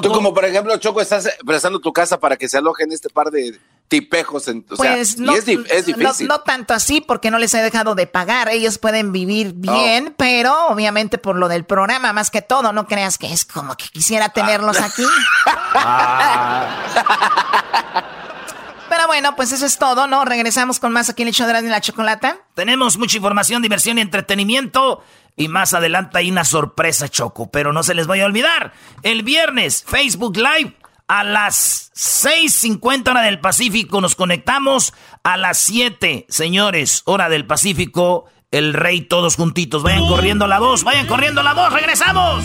S5: Tú como por ejemplo, Choco, estás prestando tu casa para que se alojen este par de tipejos. En,
S4: pues no, es, difícil. No, tanto así porque no les he dejado de pagar. Ellos pueden vivir bien, pero obviamente por lo del programa, más que todo, no creas que es como que quisiera tenerlos aquí. Pero bueno, pues eso es todo, ¿no? Regresamos con más aquí en el show de la chocolata.
S3: Tenemos mucha información, diversión y entretenimiento. Y más adelante hay una sorpresa, Choco, pero no se les voy a olvidar. El viernes, Facebook Live,
S18: A las 6.50 hora del Pacífico nos conectamos. A las 7, señores, hora del Pacífico, el rey todos juntitos. Vayan corriendo la voz, vayan corriendo la voz, regresamos.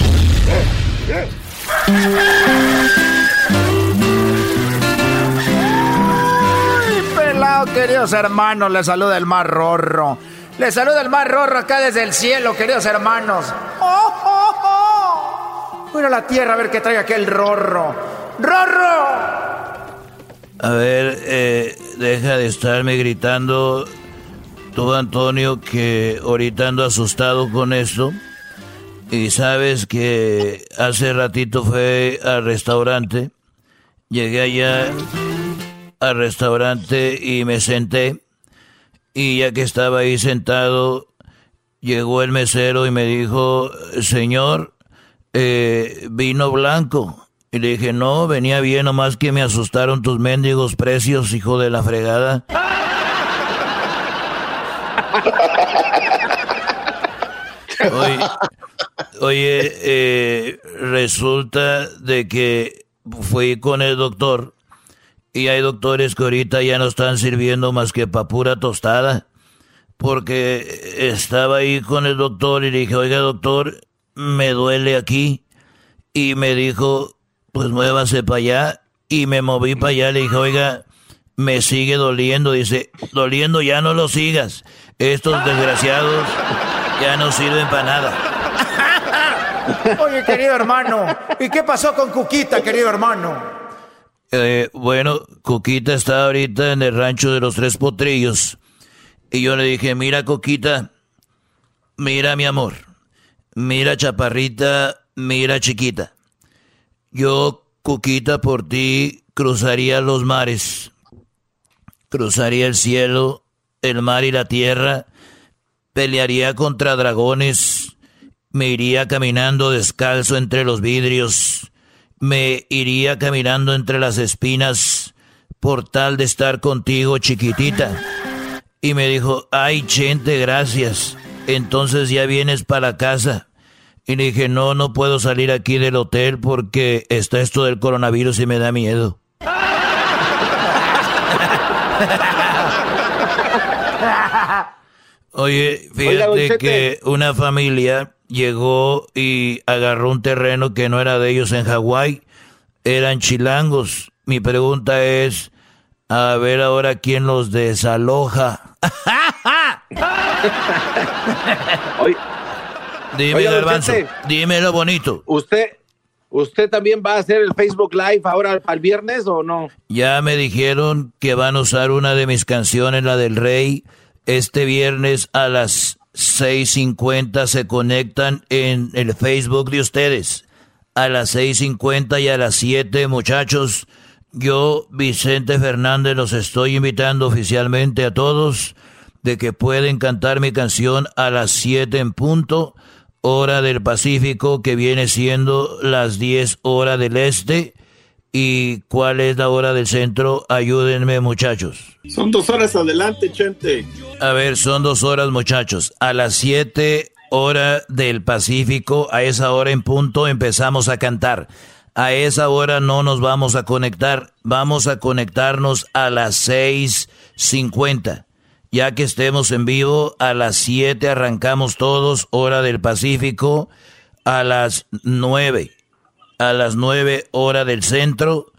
S11: Ay, pelado, queridos hermanos, les saluda el mar rorro. Les saluda el mar rorro acá desde el cielo, queridos hermanos. ¡Oh, oh, oh! Voy a la tierra a ver qué trae aquel rorro. ¡Rorro!
S3: A ver, eh, deja de estarme gritando tú, Antonio, que ahorita ando asustado con esto. Y sabes que hace ratito fue al restaurante. Llegué allá al restaurante y me senté. Y ya que estaba ahí sentado, llegó el mesero y me dijo, señor, eh, vino blanco. Y le dije, no, venía bien, nomás que me asustaron tus mendigos precios, hijo de la fregada. [LAUGHS] Oye, eh, resulta de que fui con el doctor y hay doctores que ahorita ya no están sirviendo más que para pura tostada. Porque estaba ahí con el doctor y le dije, oiga doctor, me duele aquí. Y me dijo, pues muévase para allá. Y me moví para allá, le dije, oiga, me sigue doliendo. Dice, doliendo ya no lo sigas. Estos desgraciados ya no sirven para nada. [LAUGHS]
S11: Oye, querido hermano, ¿y qué pasó con Cuquita, querido hermano?
S3: Eh, bueno, Cuquita está ahorita en el rancho de los tres potrillos. Y yo le dije, mira, Coquita, mira, mi amor, mira, chaparrita, mira, chiquita. Yo, Cuquita, por ti cruzaría los mares, cruzaría el cielo, el mar y la tierra, pelearía contra dragones, me iría caminando descalzo entre los vidrios, me iría caminando entre las espinas por tal de estar contigo, chiquitita. Y me dijo, ay, Chente, gracias. Entonces ya vienes para casa. Y le dije, no, no puedo salir aquí del hotel porque está esto del coronavirus y me da miedo. [LAUGHS] Oye, fíjate que una familia llegó y agarró un terreno que no era de ellos en Hawái. Eran chilangos. Mi pregunta es, a ver ahora quién los desaloja. [LAUGHS] Dime, Garbanzo, dímelo bonito.
S5: ¿Usted, ¿Usted también va a hacer el Facebook Live ahora el viernes o no?
S3: Ya me dijeron que van a usar una de mis canciones, la del Rey, este viernes a las 6.50 se conectan en el Facebook de ustedes. A las 6.50 y a las 7, muchachos, yo, Vicente Fernández, los estoy invitando oficialmente a todos de que pueden cantar mi canción a las 7 en punto, hora del Pacífico, que viene siendo las 10 horas del Este. ¿Y cuál es la hora del centro? Ayúdenme, muchachos.
S10: Son dos horas adelante, Chente.
S3: A ver, son dos horas, muchachos. A las siete hora del Pacífico, a esa hora en punto, empezamos a cantar. A esa hora no nos vamos a conectar, vamos a conectarnos a las seis cincuenta. Ya que estemos en vivo, a las siete arrancamos todos, hora del Pacífico, a las nueve a las 9 hora del centro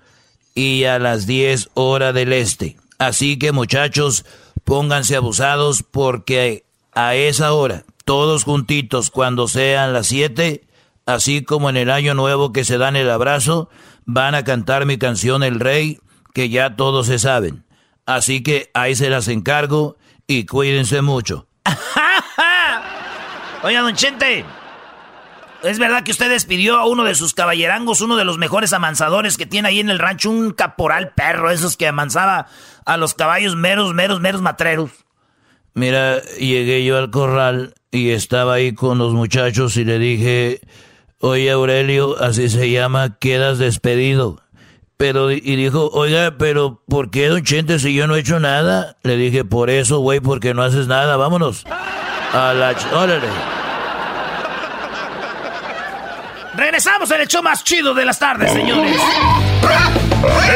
S3: y a las 10 hora del este. Así que muchachos, pónganse abusados porque a esa hora, todos juntitos, cuando sean las 7, así como en el año nuevo que se dan el abrazo, van a cantar mi canción El Rey, que ya todos se saben.
S8: Así que ahí se las encargo y cuídense mucho. [LAUGHS]
S3: Oiga, don Chente, ¿es verdad que usted despidió a uno de sus caballerangos, uno de los mejores amansadores que tiene ahí en el rancho, un caporal perro, esos que amansaba a los caballos meros, meros, meros matreros?
S8: Mira, llegué yo al corral y estaba ahí con los muchachos y le dije, oye Aurelio, así se llama, quedas despedido. Pero, y dijo, oiga, pero ¿por qué, don Chente, si yo no he hecho nada? Le dije, por eso, güey, porque no haces nada, vámonos. A la... Órale.
S3: Regresamos en el show más chido de las tardes, señores.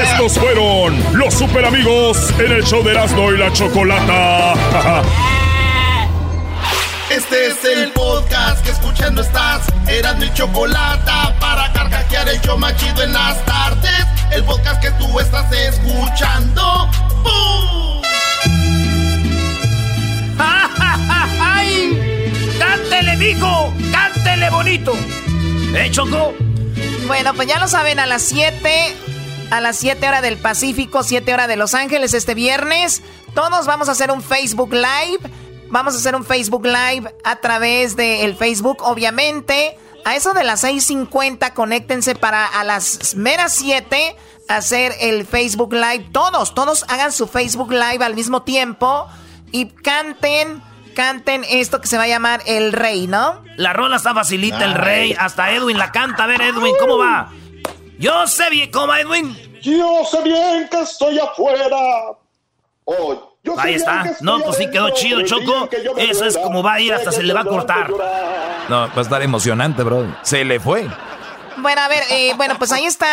S19: Estos fueron los super amigos en el show de Erasmo y la Chocolata. [LAUGHS]
S1: Este es el podcast que escuchando estás. Eran mi Chocolata para carcajear el show más chido en las tardes. El podcast que tú estás escuchando. ¡Bum! [LAUGHS]
S3: ¡Ay! ¡Cántele, mijo! ¡Cántele bonito! ¿Eh, Choco?
S4: Bueno, pues ya lo saben, a las 7, a las 7 horas del Pacífico, 7 horas de Los Ángeles este viernes, todos vamos a hacer un Facebook Live. Vamos a hacer un Facebook Live a través del Facebook, obviamente. A eso de las 6.50, conéctense para a las meras 7 hacer el Facebook Live. Todos, todos hagan su Facebook Live al mismo tiempo y canten canten esto que se va a llamar El Rey, ¿no?
S3: La rola está facilita, El Rey. Hasta Edwin la canta. A ver, Edwin, ¿cómo va? Yo sé bien, ¿cómo va, Edwin?
S20: Yo sé bien que estoy afuera. Oh, yo
S3: Ahí está. No, pues sí quedó chido, Choco. Eso es como va a ir, hasta se le va a cortar.
S8: No, va a estar emocionante, bro. Se le fue.
S4: Bueno, a ver, eh, bueno, pues ahí está.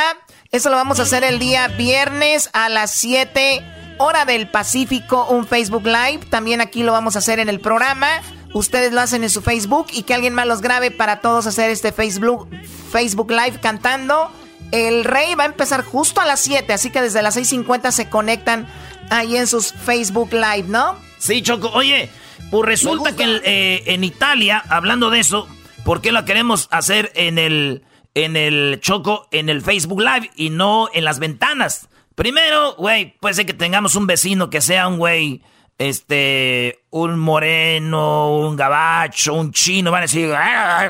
S4: Eso lo vamos a hacer el día viernes a las 7 hora del Pacífico, un Facebook Live. También aquí lo vamos a hacer en el programa. Ustedes lo hacen en su Facebook y que alguien más los grabe para todos hacer este Facebook, Facebook Live cantando. El rey va a empezar justo a las 7, así que desde las 6.50 se conectan ahí en sus Facebook Live, ¿no?
S3: Sí, Choco. Oye, pues resulta que eh, en Italia, hablando de eso, ¿por qué lo queremos hacer en el, en el Choco, en el Facebook Live y no en las ventanas? Primero, güey, puede ser que tengamos un vecino que sea un güey, este, un moreno, un gabacho, un chino. Van a decir,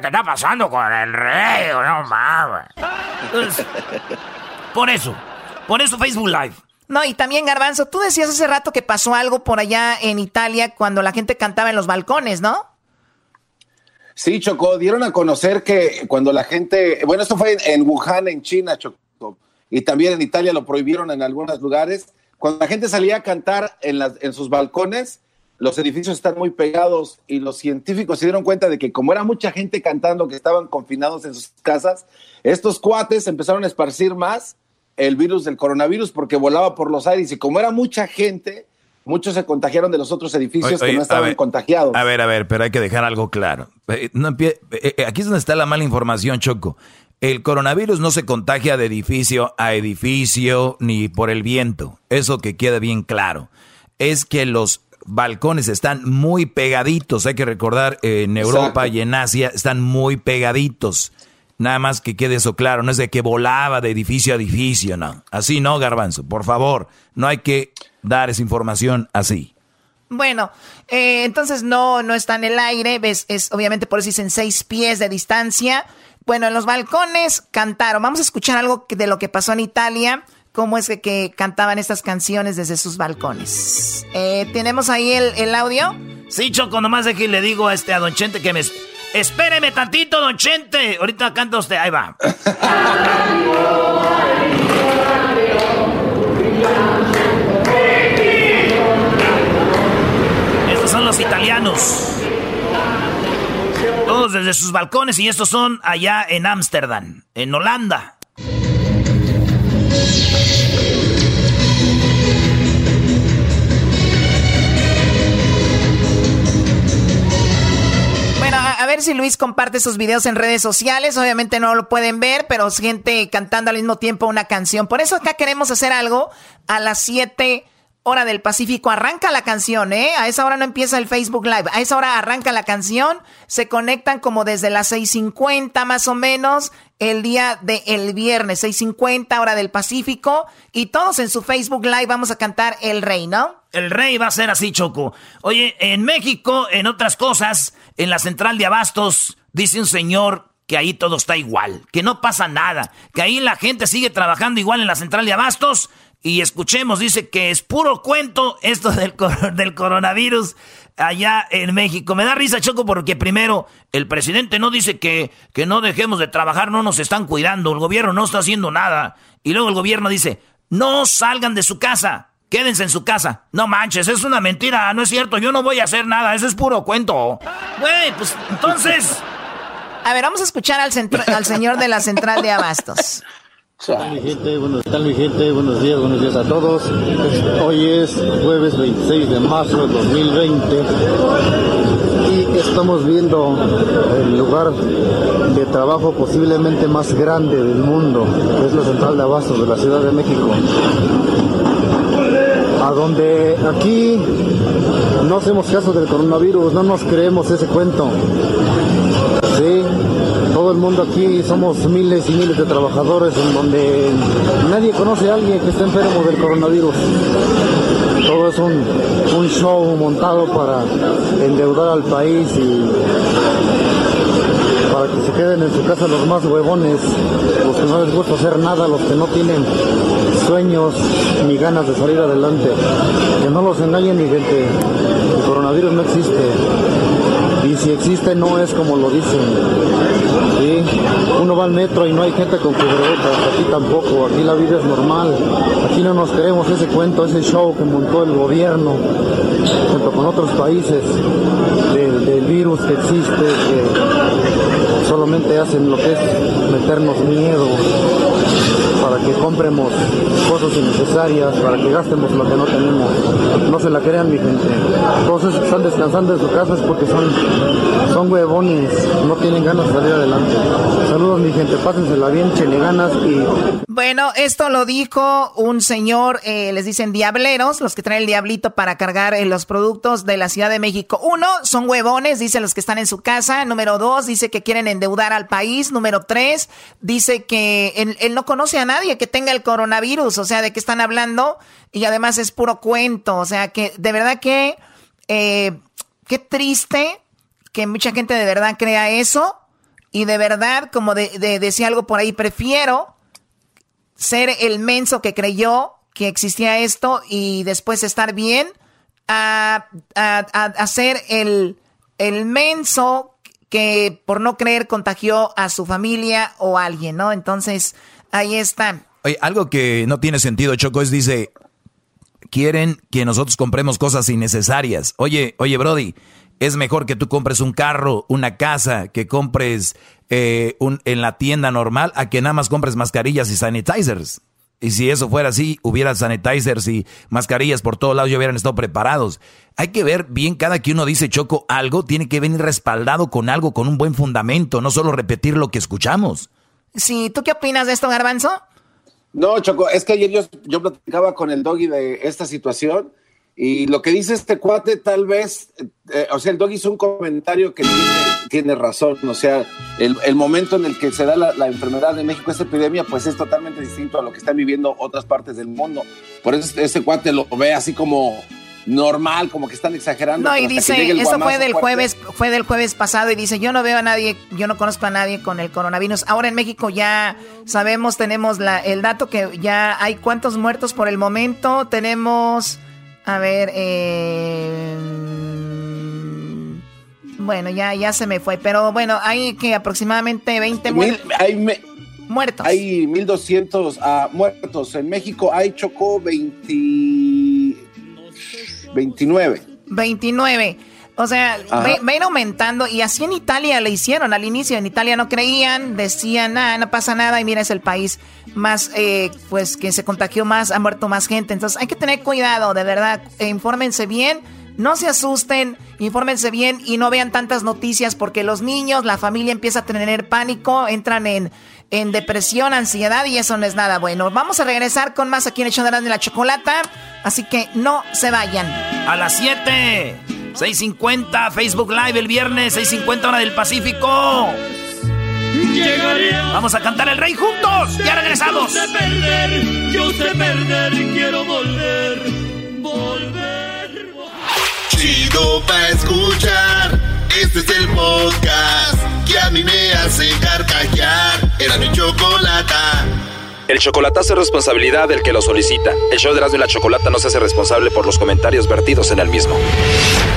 S3: ¿qué está pasando con el rey? No mames. por eso, por eso Facebook Live.
S4: No, y también Garbanzo, tú decías hace rato que pasó algo por allá en Italia cuando la gente cantaba en los balcones, ¿no?
S5: Sí, Chocó, dieron a conocer que cuando la gente, bueno, esto fue en Wuhan, en China, Chocó y también en Italia lo prohibieron en algunos lugares. Cuando la gente salía a cantar en, las, en sus balcones, los edificios están muy pegados y los científicos se dieron cuenta de que como era mucha gente cantando que estaban confinados en sus casas, estos cuates empezaron a esparcir más el virus del coronavirus porque volaba por los aires y como era mucha gente, muchos se contagiaron de los otros edificios que no estaban contagiados.
S8: A ver, a ver, pero hay que dejar algo claro. Eh, eh, aquí es donde está la mala información, Choco. El coronavirus no se contagia de edificio a edificio ni por el viento. Eso que queda bien claro. Es que los balcones están muy pegaditos. Hay que recordar, en Europa y en Asia están muy pegaditos. Nada más que quede eso claro. No es de que volaba de edificio a edificio, no. Así no, garbanzo. Por favor, no hay que dar esa información así.
S4: Bueno, eh, entonces no, no está en el aire. ¿ves? Es obviamente por eso dicen seis pies de distancia. Bueno, en los balcones cantaron. Vamos a escuchar algo de lo que pasó en Italia. Cómo es que, cantaban estas canciones desde sus balcones. Eh, ¿Tenemos ahí el, audio?
S3: Sí, Choco, nomás de que le digo a este a Don Chente que me... Espéreme tantito, Don Chente. Ahorita canta usted. Ahí va. [LAUGHS] los italianos desde sus balcones y estos son allá en Ámsterdam, en Holanda.
S4: Bueno, a, ver si Luis comparte sus videos en redes sociales. Obviamente no lo pueden ver, pero gente cantando al mismo tiempo una canción. Por eso acá queremos hacer algo a las 7 hora del Pacífico, arranca la canción, ¿eh? A esa hora no empieza el Facebook Live, a esa hora arranca la canción, se conectan como desde las 6.50 más o menos, el día del el viernes, 6.50 hora del Pacífico, y todos en su Facebook Live vamos a cantar El Rey, ¿no?
S3: El Rey va a ser así, Choco. Oye, en México, en otras cosas, en la central de Abastos, dice un señor que ahí todo está igual, que no pasa nada, que ahí la gente sigue trabajando igual en la central de Abastos, y escuchemos, dice que es puro cuento esto del, del coronavirus allá en México. Me da risa, Choco, porque primero el presidente no dice que, que no dejemos de trabajar, no nos están cuidando, el gobierno no está haciendo nada. Y luego el gobierno dice, no salgan de su casa, quédense en su casa. No manches, es una mentira, no es cierto, yo no voy a hacer nada, eso es puro cuento. Güey, pues entonces... [LAUGHS]
S4: A ver, vamos a escuchar al, al señor de la central de Abastos.
S21: Tal mi gente? Buenos días, buenos días a todos. Hoy es jueves 26 de marzo de 2020 y estamos viendo el lugar de trabajo posiblemente más grande del mundo, que es la central de abastos de la Ciudad de México. A donde aquí no hacemos caso del coronavirus, no nos creemos ese cuento. Sí, todo el mundo aquí somos miles y miles de trabajadores en donde nadie conoce a alguien que esté enfermo del coronavirus. Todo es un, show montado para endeudar al país y para que se queden en su casa los más huevones, los que no les gusta hacer nada, los que no tienen sueños ni ganas de salir adelante. Que no los engañen ni gente, el coronavirus no existe. Y si existe no es como lo dicen. ¿Sí? Uno va al metro y no hay gente con cubrebocas, aquí tampoco, aquí la vida es normal. Aquí no nos creemos ese cuento, ese show que montó el gobierno junto con otros países del, del virus que existe, que solamente hacen lo que es meternos miedo para que compremos cosas innecesarias, para que gastemos lo que no tenemos. No se la crean, mi gente. Todos están descansando en su casa es porque son, son huevones, no tienen ganas de salir adelante. Saludos, mi gente, pásensela bien, chele ganas y...
S4: Bueno, esto lo dijo un señor, eh, les dicen diableros, los que traen el diablito para cargar eh, los productos de la Ciudad de México. Uno, son huevones, dice los que están en su casa. Número dos, dice que quieren endeudar al país. Número tres, dice que él, no conoce a nadie que tenga el coronavirus, o sea, de qué están hablando y además es puro cuento, o sea, que de verdad que, eh, qué triste que mucha gente de verdad crea eso y de verdad, como de, decía algo por ahí, prefiero ser el menso que creyó que existía esto y después estar bien a, a, ser el, el menso que por no creer contagió a su familia o a alguien, ¿no? Entonces, Ahí están.
S8: Oye, algo que no tiene sentido, Choco, es dice, quieren que nosotros compremos cosas innecesarias. Oye, oye, Brody, es mejor que tú compres un carro, una casa, que compres eh, un, en la tienda normal, a que nada más compres mascarillas y sanitizers. Y si eso fuera así, hubiera sanitizers y mascarillas por todos lados y hubieran estado preparados. Hay que ver bien, cada que uno dice Choco algo, tiene que venir respaldado con algo, con un buen fundamento, no solo repetir lo que escuchamos.
S4: Sí, ¿tú qué opinas de esto, Garbanzo?
S5: No, Choco, es que ayer yo, yo platicaba con el doggy de esta situación y lo que dice este cuate tal vez, eh, o sea, el doggy hizo un comentario que tiene, razón, o sea, el, momento en el que se da la, enfermedad en México, esta epidemia, pues es totalmente distinto a lo que están viviendo otras partes del mundo. Por eso este cuate lo ve así como normal, como que están exagerando.
S4: No, y dice, eso fue del jueves, fue del jueves pasado y dice, yo no veo a nadie, yo no conozco a nadie con el coronavirus. Ahora en México ya sabemos, tenemos la, el dato que ya hay cuántos muertos por el momento. Tenemos, a ver, eh, bueno, ya, ya se me fue, pero bueno, hay que aproximadamente 20
S5: muertos. Hay
S4: muertos.
S5: Hay 1200 uh, muertos. En México hay chocó 20 29.
S4: 29. O sea, ven aumentando y así en Italia le hicieron al inicio. En Italia no creían, decían, nada, no pasa nada y mira, es el país más, eh, pues que se contagió más, ha muerto más gente. Entonces hay que tener cuidado, de verdad, e infórmense bien, no se asusten, infórmense bien y no vean tantas noticias porque los niños, la familia empieza a tener pánico, entran en en depresión, ansiedad y eso no es nada bueno. Vamos a regresar con más aquí en el de la Chocolata, así que no se vayan.
S3: A las 7, 6.50, Facebook Live el viernes, 6.50 hora del Pacífico. Vamos a cantar el rey juntos. Ya regresamos.
S12: Yo sé perder, yo sé perder, quiero volver, volver.
S1: Chido pa escuchar. Este es el podcast que a mí me hace carcajear. Era mi chocolata.
S22: El chocolatazo es responsabilidad del que lo solicita. El show de Erasmo y la Chocolata no se hace responsable por los comentarios vertidos en el mismo.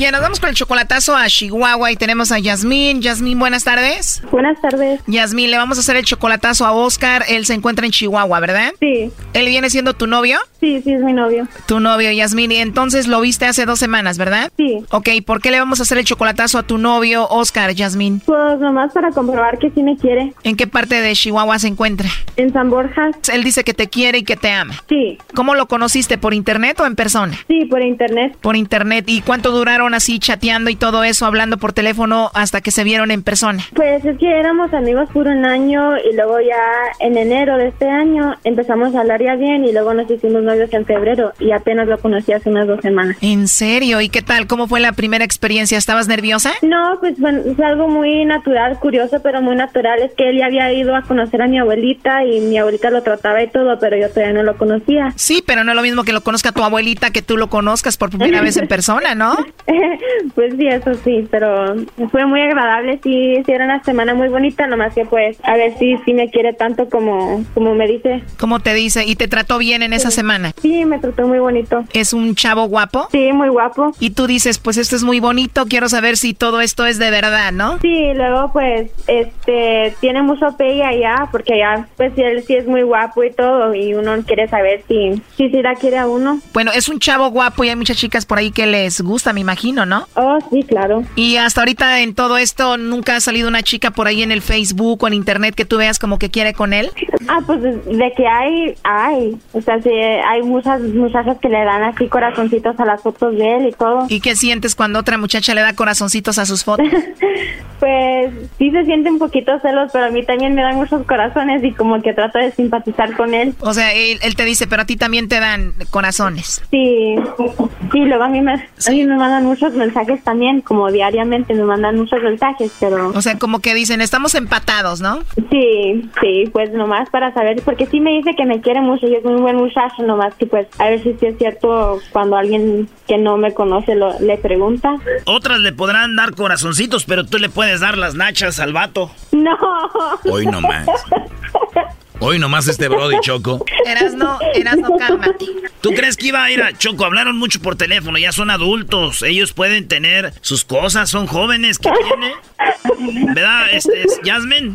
S4: Bien, nos vamos con el chocolatazo a Chihuahua y tenemos a Yasmín. Yasmín, buenas tardes.
S23: Buenas tardes.
S4: Yasmín, le vamos a hacer el chocolatazo a Oscar. Él se encuentra en Chihuahua, ¿verdad?
S23: Sí.
S4: ¿Él viene siendo tu novio?
S23: Sí, sí, es mi novio.
S4: Tu novio, Yasmín. Y entonces lo viste hace dos semanas, ¿verdad?
S23: Sí.
S4: Ok, ¿por qué le vamos a hacer el chocolatazo a tu novio, Oscar, Yasmín?
S23: Pues nomás para comprobar que sí me quiere.
S4: ¿En qué parte de Chihuahua se encuentra?
S23: En San Borja.
S4: Él dice que te quiere y que te ama.
S23: Sí.
S4: ¿Cómo lo conociste? ¿Por internet o en persona?
S23: Sí, por internet.
S4: Por internet. ¿Y cuánto duraron así chateando y todo eso, hablando por teléfono hasta que se vieron en persona?
S23: Pues es que éramos amigos por un año y luego ya en enero de este año empezamos a hablar ya bien y luego nos hicimos novios en febrero y apenas lo conocí hace unas dos semanas.
S4: ¿En serio? ¿Y qué tal? ¿Cómo fue la primera experiencia? ¿Estabas nerviosa?
S23: No, pues bueno, fue algo muy natural, curioso, pero muy natural. Es que él ya había ido a conocer a mi abuelita y mi abuelita lo trataba y todo, pero yo todavía no lo conocía.
S4: Sí, pero no es lo mismo que lo conozca tu abuelita que tú lo conozcas por primera vez en persona, ¿no? [LAUGHS]
S23: pues sí, eso sí, pero fue muy agradable. Sí, sí, era una semana muy bonita, nomás que pues a ver si sí me quiere tanto como, como me dice.
S4: ¿Cómo te dice? ¿Y te trató bien en esa semana?
S23: Sí, me trató muy bonito.
S4: ¿Es un chavo guapo?
S23: Sí, muy guapo.
S4: Y tú dices, pues esto es muy bonito, quiero saber si todo esto es de verdad, ¿no?
S23: Sí, luego pues este tiene mucho pegue allá, porque allá pues él sí es muy guapo y todo, y uno quiere saber si, si sí la quiere a uno.
S4: Bueno, es un chavo guapo y hay muchas chicas por ahí que les gusta, me imagino, ¿no?
S23: Oh, sí, claro.
S4: Y hasta ahorita en todo esto, ¿nunca ha salido una chica por ahí en el Facebook o en internet que tú veas como que quiere con él?
S23: Ah, pues de que hay, hay. O sea, sí, hay muchas muchachas que le dan así corazoncitos a las fotos de él y todo.
S4: ¿Y qué sientes cuando otra muchacha le da corazoncitos a sus fotos? [LAUGHS]
S23: pues sí se siente un poquito celos, pero a mí también me dan muchos corazones y como que trato de simpatizar con él.
S4: O sea, él, él te dice, pero a ti también te dan corazones.
S23: Sí, sí, luego a mí, me, a mí me mandan muchos mensajes también, como diariamente me mandan muchos mensajes, pero...
S4: O sea, como que dicen, estamos empatados, ¿no?
S23: Sí, sí, pues nomás para saber, porque sí me dice que me quiere mucho y es un buen muchacho, nomás que pues a ver si sí es cierto cuando alguien que no me conoce lo, le pregunta.
S3: Otras le podrán dar corazoncitos, pero tú le puedes dar las nachas al vato.
S23: No.
S3: Hoy nomás. Hoy nomás este Brody Choco.
S4: Eras no, eras no, cálmate.
S3: ¿Tú crees que iba a ir a Choco? Hablaron mucho por teléfono, ya son adultos. Ellos pueden tener sus cosas, son jóvenes. ¿Qué tiene? ¿Verdad, este, Jasmine?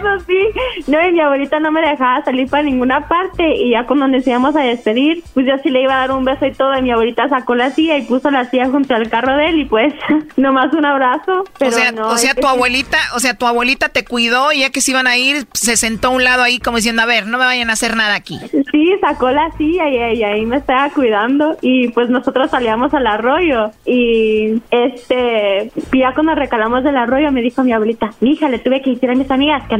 S23: Eso sí. No, y mi abuelita no me dejaba salir para ninguna parte. Y ya cuando nos íbamos a despedir, pues yo sí le iba a dar un beso y todo. Y mi abuelita sacó la silla y puso la silla junto al carro de él. Y pues, [LAUGHS] nomás un abrazo. Pero
S4: o sea,
S23: no,
S4: o sea tu
S23: sí.
S4: abuelita, o sea, tu abuelita te cuidó y ya que se iban a ir, se sentó a un lado ahí como diciendo, a ver, no me vayan a hacer nada aquí.
S23: Sí, sacó la silla y, y ahí me estaba cuidando y pues nosotros salíamos al arroyo y este, ya cuando recalamos del arroyo me dijo mi abuelita, hija, le tuve que decir a mis amigas que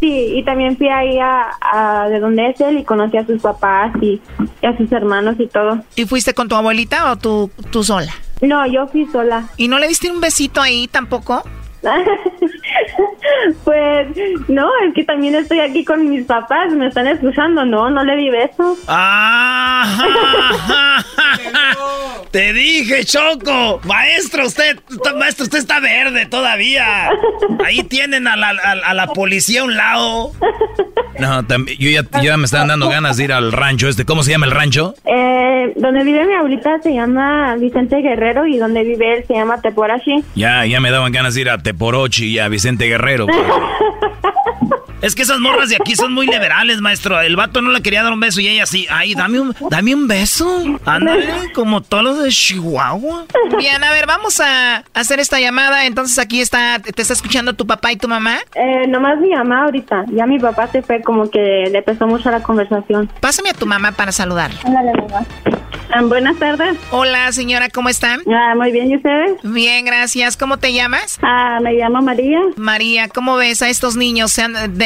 S23: Sí, y también fui ahí a, a de donde es él y conocí a sus papás y, y a sus hermanos y todo.
S4: ¿Y fuiste con tu abuelita o tú, tú sola?
S23: No, yo fui sola.
S4: ¿Y no le diste un besito ahí tampoco? [LAUGHS]
S23: pues no, es que también estoy aquí con mis papás, me están escuchando, no, no le di beso.
S3: ¡Ah! [LAUGHS] Te dije, Choco, maestro, usted, maestro, usted está verde todavía. Ahí tienen a la, a, la policía a un lado. [LAUGHS]
S8: No, yo ya, ya me están dando ganas de ir al rancho este. ¿Cómo se llama el rancho?
S23: Eh, donde vive mi abuelita se llama Vicente Guerrero y donde vive él se llama Teporachi.
S8: Ya, ya me daban ganas de ir a Teporochi y a Vicente Guerrero. [LAUGHS]
S3: Es que esas morras de aquí son muy liberales, maestro. El vato no le quería dar un beso y ella sí. Ay, dame un, dame un beso. Ándale, como todos los de Chihuahua.
S4: Bien, a ver, vamos a hacer esta llamada. Entonces aquí está, ¿te está escuchando tu papá y tu mamá?
S23: Eh, nomás mi mamá ahorita. Ya mi papá se fue como que le pesó mucho la conversación.
S4: Pásame a tu mamá para saludar.
S23: Ándale, mamá. Ah, buenas tardes.
S4: Hola, señora, ¿cómo están?
S23: Ah, muy bien, ¿y ustedes?
S4: Bien, gracias. ¿Cómo te llamas?
S23: Ah, me llamo María.
S4: María, ¿cómo ves a estos niños sean de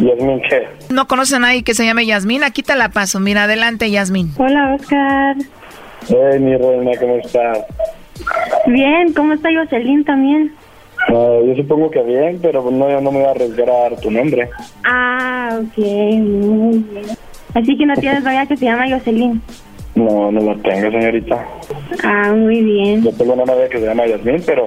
S24: Yasmin, ¿qué?
S4: ¿No conoces a nadie que se llame Yasmín? Aquí te la paso. Mira, adelante, Yasmín.
S23: Hola, Oscar.
S24: Hey, mi reina, ¿cómo estás?
S23: Bien, ¿cómo está Jocelyn también?
S24: Ah, yo supongo que bien, pero no, yo no me voy a arriesgar a dar tu nombre.
S23: Ah, ok, muy bien. Así que no tienes novia que se llama Jocelyn.
S24: No, no lo tengo, señorita.
S23: Ah, muy bien.
S24: Yo tengo una novia que se llama Yasmin, pero,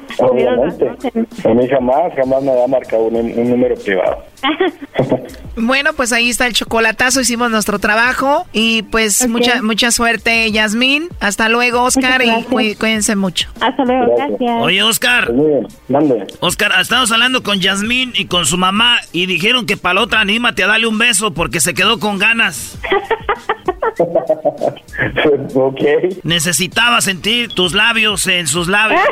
S24: Obviamente. A mí jamás, jamás me ha marcado un, un número privado. [LAUGHS]
S4: Bueno, pues ahí está el chocolatazo, hicimos nuestro trabajo y pues mucha mucha suerte, Yasmín. Hasta luego, Oscar, y cuí- cuídense mucho.
S23: Hasta luego, gracias.
S3: Oye, Oscar.
S24: Mande.
S3: Oscar, estamos hablando con Yasmín y con su mamá y dijeron que para la otra anímate a darle un beso porque se quedó con ganas. [LAUGHS]
S24: ok.
S3: Necesitaba sentir tus labios en sus labios. [LAUGHS]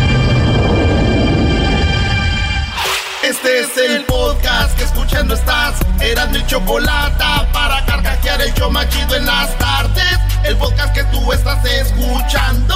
S1: Este es el podcast que escuchando estás. Eran mi chocolate para carcajear el show machido en las tardes. El podcast que tú estás escuchando.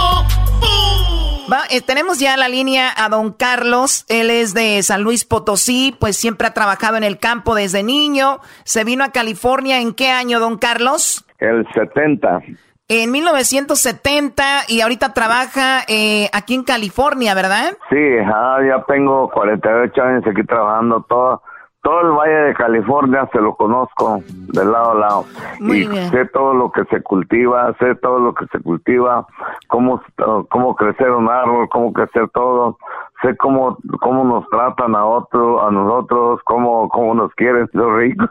S1: ¡Bum!
S4: Va, eh, tenemos ya la línea a don Carlos. Él es de San Luis Potosí, pues siempre ha trabajado en el campo desde niño. Se vino a California. ¿En qué año, don Carlos?
S13: El 70.
S4: En 1970 y ahorita trabaja eh, aquí en California, ¿verdad?
S13: Sí, ah, ya tengo 48 años aquí trabajando todo. Todo el Valle de California se lo conozco de lado a lado.
S4: Muy
S13: y
S4: bien.
S13: sé todo lo que se cultiva, sé todo lo que se cultiva, cómo, cómo crecer un árbol, cómo crecer todo. Sé cómo, cómo nos tratan a otro, a nosotros, cómo, cómo nos quieren los ricos.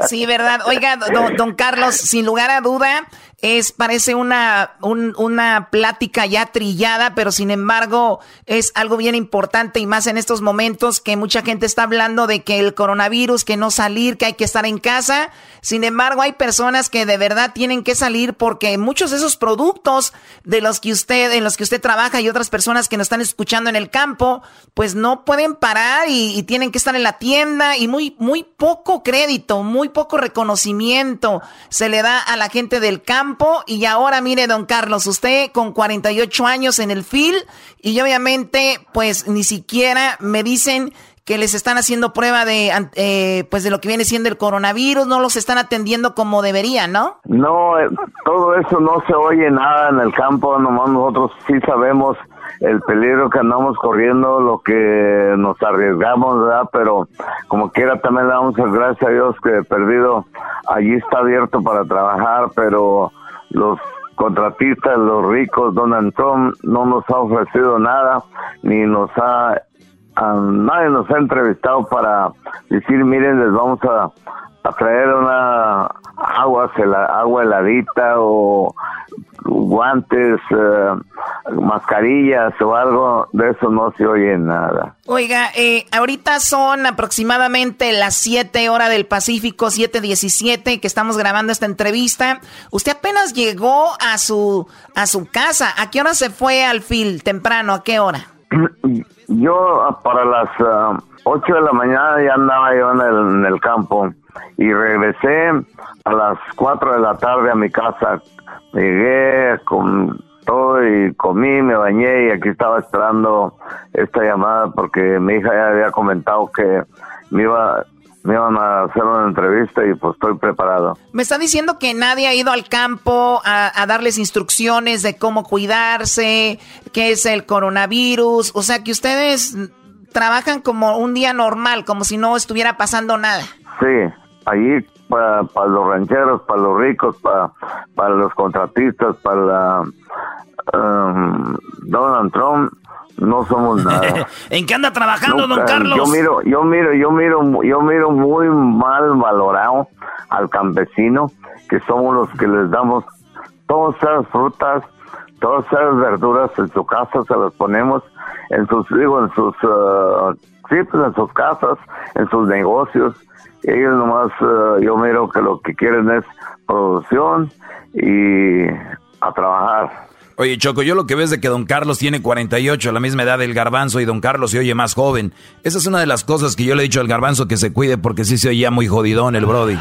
S4: Sí, ¿verdad? Oiga, don, don Carlos, sin lugar a duda, es, parece una, un- una plática ya trillada, pero sin embargo es algo bien importante y más en estos momentos que mucha gente está hablando de que el coronavirus, que no salir, que hay que estar en casa. Sin embargo, hay personas que de verdad tienen que salir porque muchos de esos productos de los que usted, en los que usted trabaja y otras personas que nos están escuchando en el campo, pues no pueden parar y, y tienen que estar en la tienda y muy, muy poco crédito, muy poco reconocimiento se le da a la gente del campo. Y ahora mire, don Carlos, usted con 48 años en el FIL y obviamente pues ni siquiera me dicen que les están haciendo prueba de, eh, pues de lo que viene siendo el coronavirus, no los están atendiendo como deberían, ¿no?
S13: No, eh, todo eso no se oye nada en el campo, nomás nosotros sí sabemos el peligro que andamos corriendo, lo que nos arriesgamos, ¿verdad? Pero como quiera también damos las gracias a Dios que perdido allí está abierto para trabajar, pero los contratistas, los ricos, Donald Trump no nos ha ofrecido nada, ni nos ha a nadie nos ha entrevistado para decir, miren, les vamos a, a traer una agua, agua heladita o guantes, eh, mascarillas o algo, de eso no se oye nada.
S4: Oiga, eh, ahorita son aproximadamente las 7 horas del Pacífico, 7:17, que estamos grabando esta entrevista. Usted apenas llegó a su a su casa. ¿A qué hora se fue al fil? Temprano, ¿a qué hora?
S13: Yo para las ah, 8 de la mañana ya andaba yo en el, en el campo y regresé a las 4 de la tarde a mi casa. Llegué con todo y comí, me bañé y aquí estaba esperando esta llamada porque mi hija ya había comentado que me iba me iban a hacer una entrevista y pues estoy preparado.
S4: Me está diciendo que nadie ha ido al campo a, a darles instrucciones de cómo cuidarse, qué es el coronavirus. O sea, que ustedes trabajan como un día normal, como si no estuviera pasando nada.
S13: Sí, allí para, para los rancheros, para los ricos, para, para los contratistas, para um, Donald Trump, no somos nada. [LAUGHS]
S3: ¿En qué anda trabajando, don Carlos?
S13: Yo miro, yo miro, yo miro, yo miro muy mal valorado al campesino, que somos los que les damos todas esas frutas, todas esas verduras en su casa, se las ponemos en sus, digo, en sus, uh, pues, en sus casas, en sus negocios. Ellos nomás, uh, yo miro que lo que quieren es producción y a trabajar.
S8: Oye, Choco, yo lo que ves de que don Carlos tiene 48, la misma edad del garbanzo, y don Carlos se oye más joven. Esa es una de las cosas que yo le he dicho al garbanzo que se cuide porque sí se oía muy jodidón el Brody.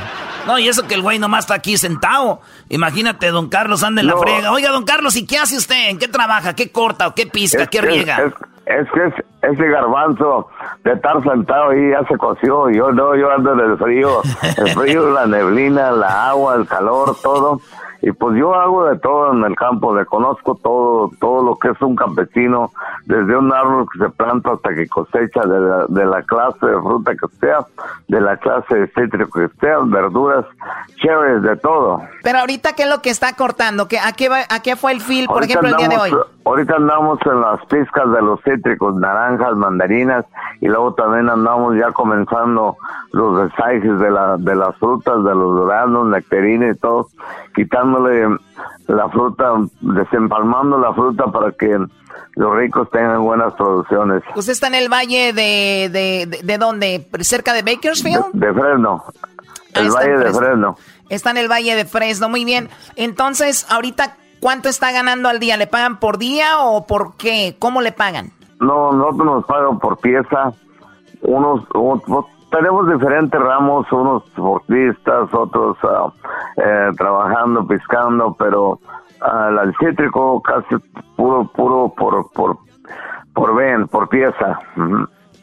S3: No, y eso que el güey nomás está aquí sentado. Imagínate, don Carlos anda en la frega. Oiga, don Carlos, ¿y qué hace usted? ¿En qué trabaja? ¿Qué corta o qué pizca? ¿Qué riega?
S13: Es, que ese garbanzo de estar sentado ahí ya se coció. Yo no, yo ando en el frío. El frío, la neblina, la agua, el calor, todo. Y pues yo hago de todo en el campo, le conozco todo, todo lo que es un campesino, desde un árbol que se planta hasta que cosecha, de la, de la clase de fruta que sea, de la clase de cítrico que sea, verduras, cherries, de todo.
S4: Pero ahorita, ¿qué es lo que está cortando? ¿Qué, a, qué ¿A qué fue el fil, por ejemplo, el día de hoy?
S13: Ahorita andamos en las pizcas de los cítricos, naranjas, mandarinas, y luego también andamos ya comenzando los desayos de, la, de las frutas, de los duranos, nectarines y todo, quitándole la fruta, desempalmando la fruta para que los ricos tengan buenas producciones.
S4: ¿Usted está en el valle de, de, de, dónde? ¿Cerca de Bakersfield?
S13: De, Fresno. El valle de Fresno.
S4: Está en el valle de Fresno, muy bien. Entonces, ahorita, ¿cuánto está ganando al día? ¿Le pagan por día o por qué? ¿Cómo le pagan?
S13: No, nosotros nos pagan por pieza. Unos, tenemos diferentes ramos, unos deportistas, otros uh, eh, trabajando, pescando, pero uh, el cítrico casi puro, puro por, por, por ven, por pieza.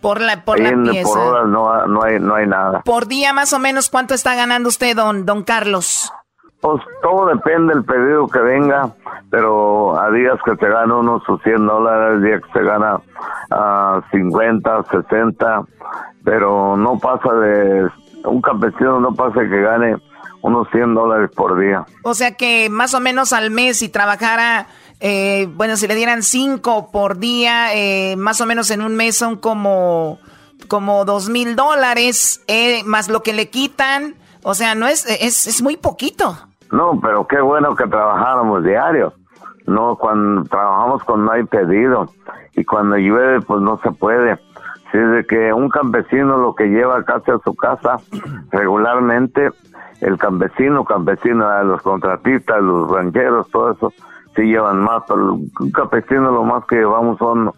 S4: Por la, por la pieza.
S13: Por horas no, no, hay, no hay nada.
S4: Por día más o menos, ¿cuánto está ganando usted, don, don Carlos?
S13: Pues todo depende del pedido que venga, pero a días que te gana unos 100 dólares, días que se gana a 50, 60, pero no pasa de, un campesino no pasa que gane unos 100 dólares por día.
S4: O sea que más o menos al mes si trabajara, eh, bueno, si le dieran 5 por día, eh, más o menos en un mes son como, como 2 mil dólares, eh, más lo que le quitan, o sea, no es, es, es muy poquito.
S13: No, pero qué bueno que trabajáramos diario. No, cuando trabajamos cuando hay pedido y cuando llueve pues no se puede. Si es de que un campesino lo que lleva casi a su casa regularmente, el campesino, campesino, los contratistas, los rancheros, todo eso, sí llevan más, pero un campesino lo más que llevamos son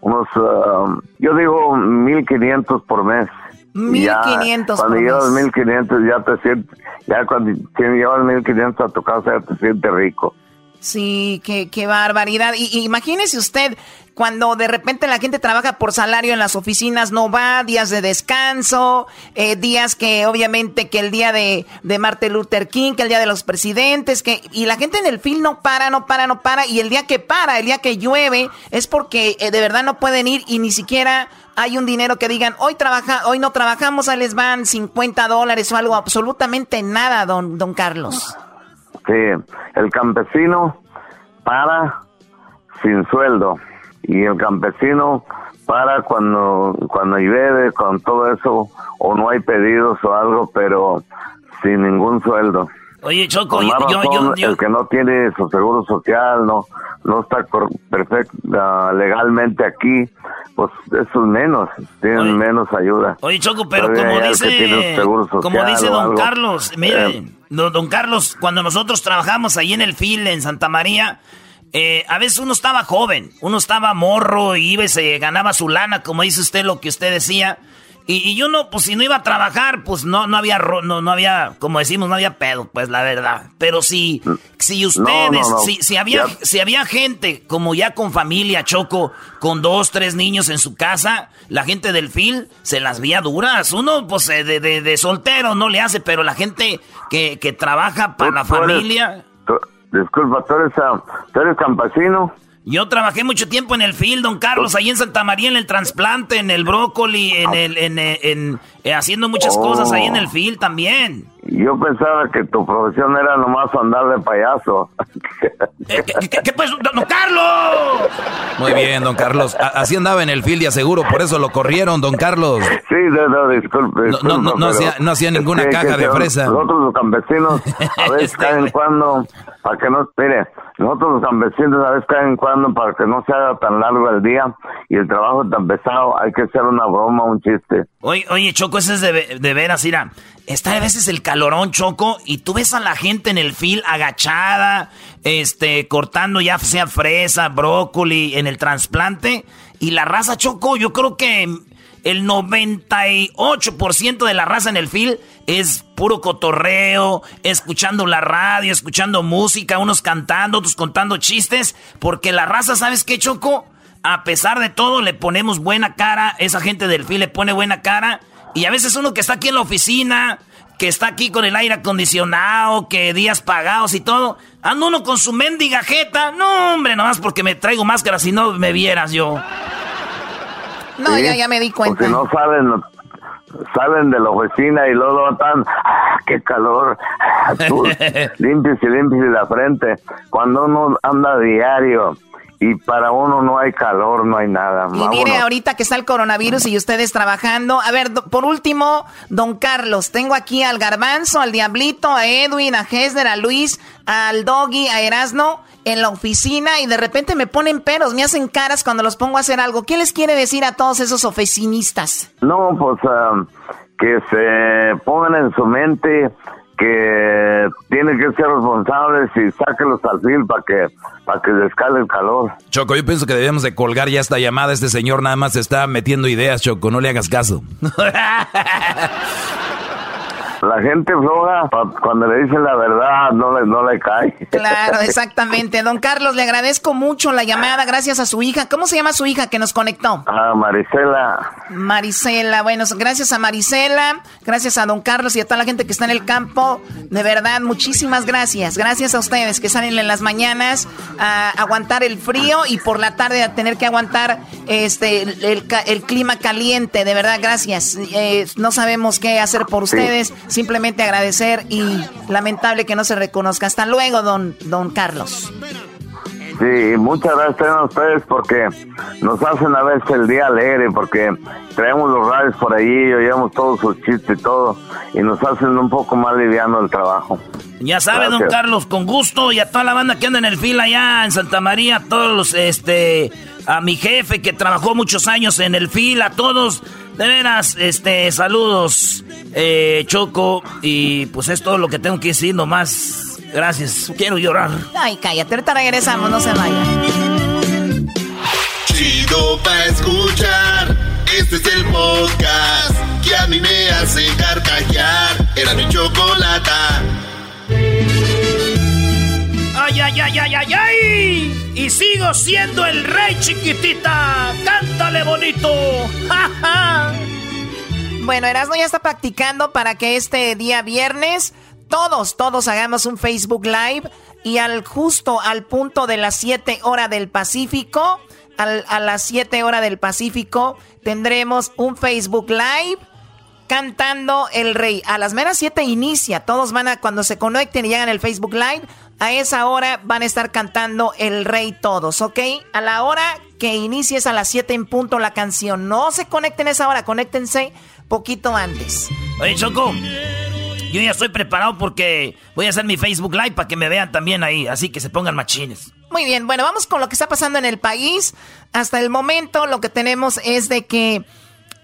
S13: unos, uh, yo digo, 1500 por mes.
S4: 1500
S13: Cuando llevas 1500 ya te sientes, ya cuando llevas 1500 a tu casa ya te sientes rico.
S4: Sí, qué, qué barbaridad. Y, imagínese usted cuando de repente la gente trabaja por salario en las oficinas, no va, días de descanso, eh, días que obviamente que el día de, de Martin Luther King, que el día de los presidentes, que y la gente en el film no para, no para, no para, y el día que para, el día que llueve, es porque eh, de verdad no pueden ir y ni siquiera hay un dinero que digan, hoy trabaja, hoy no trabajamos, ahí les van 50 dólares o algo, absolutamente nada, don, don Carlos.
S13: Sí, el campesino para sin sueldo y el campesino para cuando cuando llueve con todo eso o no hay pedidos o algo, pero sin ningún sueldo.
S3: Oye, Choco, yo,
S13: el que no tiene su seguro social, no no está perfecto legalmente aquí, pues eso es menos, tienen menos ayuda.
S3: Oye, Choco, pero como dice, como dice don Carlos, mire, eh, don, Carlos, cuando nosotros trabajamos ahí en el FIL, en Santa María, eh, a veces uno estaba joven, uno estaba morro y iba y se ganaba su lana, como dice usted lo que usted decía. Y, yo no, pues si no iba a trabajar, pues no, no había, no, no había, como decimos, no había pedo, pues la verdad. Pero si, si ustedes, Si, si, había, si había gente como ya con familia, Choco, con dos, tres niños en su casa, la gente del FIL se las veía duras. Uno, pues eh, de, de, soltero no le hace, pero la gente que, que trabaja para la familia.
S13: disculpa, ¿tú eres, ah, ¿tú eres campesino?
S3: Yo trabajé mucho tiempo en el field, don Carlos, ahí en Santa María, en el trasplante, en el brócoli, en el, en, eh, en, eh, haciendo muchas cosas ahí en el field también.
S13: Yo pensaba que tu profesión era nomás andar de payaso.
S3: Eh, ¿Qué, pues, don Carlos?
S8: Muy bien, don Carlos. así andaba en el field, ya seguro, por eso lo corrieron, don Carlos.
S13: Sí, no, disculpe.
S8: no, no, no, hacía, no hacía ninguna caja de fresa.
S13: Nosotros los campesinos, [LAUGHS] a veces caen cuando, para que no, mire, nosotros los campesinos a veces caen cuando, para que no se haga tan largo el día y el trabajo tan pesado, hay que hacer una broma, un chiste.
S3: Oye, oye Choco, ese es de, de veras, mira, está a veces el calorón, Choco, y tú ves a la gente en el fil agachada, este, cortando ya sea fresa, brócoli, en el trasplante, y la raza, Choco, yo creo que el 98% de la raza en el fil es puro cotorreo, escuchando la radio, escuchando música, unos cantando, otros contando chistes, porque la raza, ¿sabes qué, Choco? A pesar de todo, le ponemos buena cara, esa gente del fil le pone buena cara, y a veces uno que está aquí en la oficina, que está aquí con el aire acondicionado, que días pagados y todo, anda uno con su mendiga jeta. No, hombre, nomás porque me traigo máscara si no me vieras yo.
S4: No, ya, ya me di cuenta.
S13: Porque no saben, salen de la oficina y luego están, ¡ah, qué calor! [LAUGHS] limpies y limpies la frente. Cuando uno anda diario y para uno no hay calor, no hay nada.
S4: Y mire, ahorita que está el coronavirus y ustedes trabajando. A ver, por último, don Carlos, tengo aquí al Garbanzo, al Diablito, a Edwin, a Hesder, a Luis, al Doggy, a Erasno en la oficina y de repente me ponen peros, me hacen caras cuando los pongo a hacer algo. ¿Qué les quiere decir a todos esos oficinistas?
S13: No, pues um, que se pongan en su mente que tienen que ser responsables y sáquenlos al fil para que para que descale el calor.
S8: Choco, yo pienso que debemos de colgar ya esta llamada. Este señor nada más está metiendo ideas, Choco. No le hagas caso. [LAUGHS]
S13: La gente floja, cuando le dicen la verdad, no le, no le cae.
S4: Claro, [LAUGHS] exactamente. Don Carlos, le agradezco mucho la llamada, gracias a su hija. ¿Cómo se llama su hija que nos conectó?
S13: Ah, Marisela.
S4: Marisela, bueno, gracias a Marisela, gracias a don Carlos y a toda la gente que está en el campo. De verdad, muchísimas gracias. Gracias a ustedes que salen en las mañanas a aguantar el frío y por la tarde a tener que aguantar este el, clima caliente. De verdad, gracias. Eh, no sabemos qué hacer por ustedes simplemente agradecer y lamentable que no se reconozca. Hasta luego, don, don Carlos.
S13: Sí, muchas gracias a ustedes porque nos hacen a veces el día alegre, porque traemos los radios por allí, oíamos todos sus chistes y todo, y nos hacen un poco más liviano el trabajo.
S3: Ya sabe, don Carlos, con gusto, y a toda la banda que anda en el fila allá en Santa María, todos los, este, a mi jefe que trabajó muchos años en el fila, a todos, de veras, este, saludos, eh, Choco, y pues es todo lo que tengo que decir nomás. Gracias, quiero llorar.
S4: Ay, cállate, ahorita regresamos, no se vaya.
S1: Chido pa' escuchar, este es el podcast que a mí me hace carcajear. Era mi chocolata.
S3: Ay, ay, ay, ay, ay. Y sigo siendo el rey chiquitita. Cántale bonito. Ja, ja.
S4: Bueno, Erasmo ya está practicando para que este día viernes todos, todos hagamos un Facebook Live y al justo al punto de las 7 horas del Pacífico, a las 7 horas del Pacífico, tendremos un Facebook Live cantando el rey. A las meras 7 inicia, todos van a, cuando se conecten y llegan al Facebook Live, a esa hora van a estar cantando el rey todos, ¿ok? A la hora que inicies a las 7 en punto la canción. No se conecten a esa hora, conéctense poquito antes.
S3: Oye, Choco. Yo ya estoy preparado porque voy a hacer mi Facebook Live para que me vean también ahí, así que se pongan machines.
S4: Muy bien, bueno, vamos con lo que está pasando en el país. Hasta el momento lo que tenemos es de que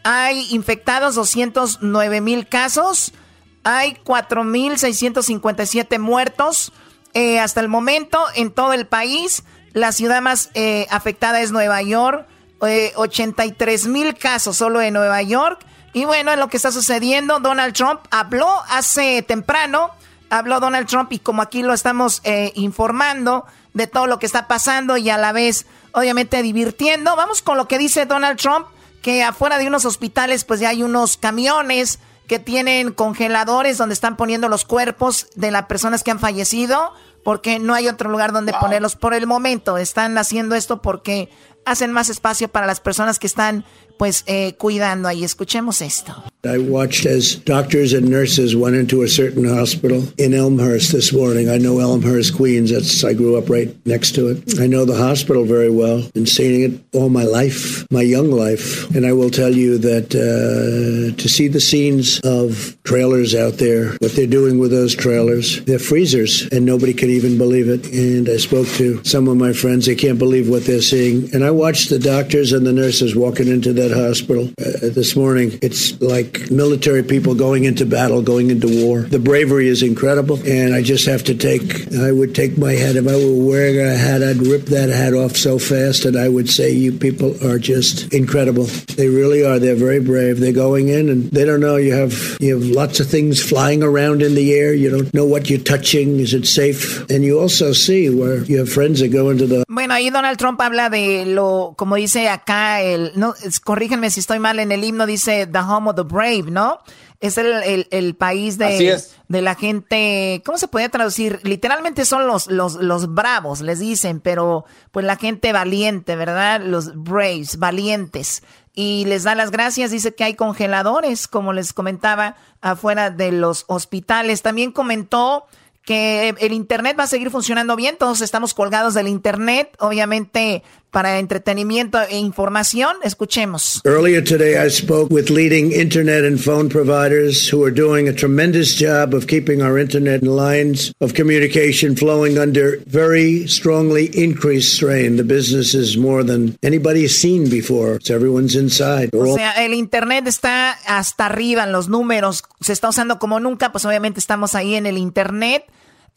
S4: hay infectados 209 mil casos, hay 4.657 muertos. Eh, hasta el momento en todo el país, la ciudad más eh, afectada es Nueva York, 83 eh, mil casos solo en Nueva York. Y bueno, en lo que está sucediendo, Donald Trump habló hace temprano, habló Donald Trump y como aquí lo estamos eh, informando de todo lo que está pasando y a la vez, obviamente, divirtiendo. Vamos con lo que dice Donald Trump, que afuera de unos hospitales pues ya hay unos camiones que tienen congeladores donde están poniendo los cuerpos de las personas que han fallecido, porque no hay otro lugar donde ponerlos por el momento. Están haciendo esto porque hacen más espacio para las personas que están pues eh, cuidando ahí. Escuchemos esto.
S25: I watched as doctors and nurses went into a certain hospital in Elmhurst this morning. I know Elmhurst, Queens. That's I grew up right next to it. I know the hospital very well. Been seeing it all my life, my young life, and I will tell you that uh, to see the scenes of trailers out there, what they're doing with those trailers, they're freezers, and nobody can even believe it. And I spoke to some of my friends; they can't believe what they're seeing. And I watched the doctors and the nurses walking into that hospital uh, this morning. It's like military people going into battle, going into war. The bravery is incredible, and I just have to take. I would take my hat if I were wearing a hat. I'd rip that hat off so fast, and I would say, "You people are just incredible. They really are. They're very brave. They're going in, and they don't know. You have you have lots of things flying around in the air. You don't know what you're touching. Is it safe? And you also see where you have friends that go into the.
S4: Bueno, ahí Donald Trump habla de lo, como dice acá el, no, corríjanme si estoy mal en el himno dice the home of the brave, ¿no? Es el, el, país de, de la gente, ¿cómo se puede traducir? Literalmente son los, los, los bravos, les dicen, pero pues la gente valiente, ¿verdad? Los braves, valientes. Y les da las gracias, dice que hay congeladores, como les comentaba, afuera de los hospitales. También comentó que el Internet va a seguir funcionando bien, todos estamos colgados del Internet, obviamente para entretenimiento e información. Escuchemos.
S25: Earlier today I spoke with leading internet and phone providers who are doing a tremendous job of keeping our internet lines of communication flowing under very strongly increased strain. The business is more than anybody's seen before. So everyone's inside.
S4: O sea, el internet está hasta arriba en los números, se está usando como nunca, pues obviamente estamos ahí en el internet.